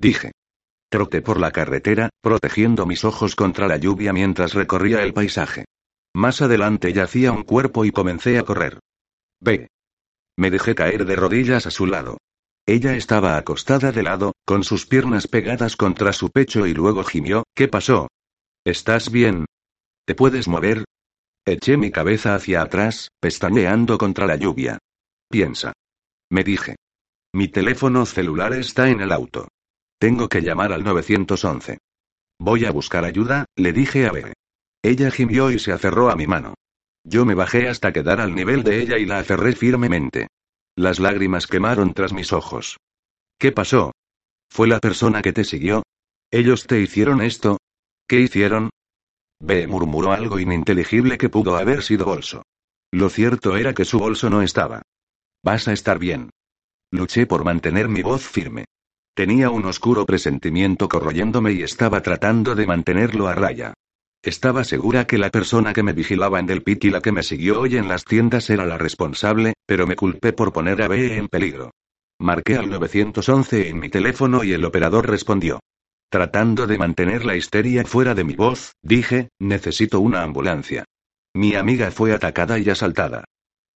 Dije. Troté por la carretera, protegiendo mis ojos contra la lluvia mientras recorría el paisaje. Más adelante yacía un cuerpo y comencé a correr. Ve. Me dejé caer de rodillas a su lado. Ella estaba acostada de lado, con sus piernas pegadas contra su pecho y luego gimió, ¿qué pasó? ¿Estás bien? ¿Te puedes mover? Eché mi cabeza hacia atrás, pestañeando contra la lluvia. Piensa. Me dije. Mi teléfono celular está en el auto. Tengo que llamar al 911. Voy a buscar ayuda, le dije a B. Ella gimió y se aferró a mi mano. Yo me bajé hasta quedar al nivel de ella y la aferré firmemente. Las lágrimas quemaron tras mis ojos. ¿Qué pasó? ¿Fue la persona que te siguió? ¿Ellos te hicieron esto? ¿Qué hicieron? B murmuró algo ininteligible que pudo haber sido bolso. Lo cierto era que su bolso no estaba. Vas a estar bien. Luché por mantener mi voz firme. Tenía un oscuro presentimiento corroyéndome y estaba tratando de mantenerlo a raya. Estaba segura que la persona que me vigilaba en Del Pit y la que me siguió hoy en las tiendas era la responsable, pero me culpé por poner a B en peligro. Marqué al 911 en mi teléfono y el operador respondió. Tratando de mantener la histeria fuera de mi voz, dije, necesito una ambulancia. Mi amiga fue atacada y asaltada.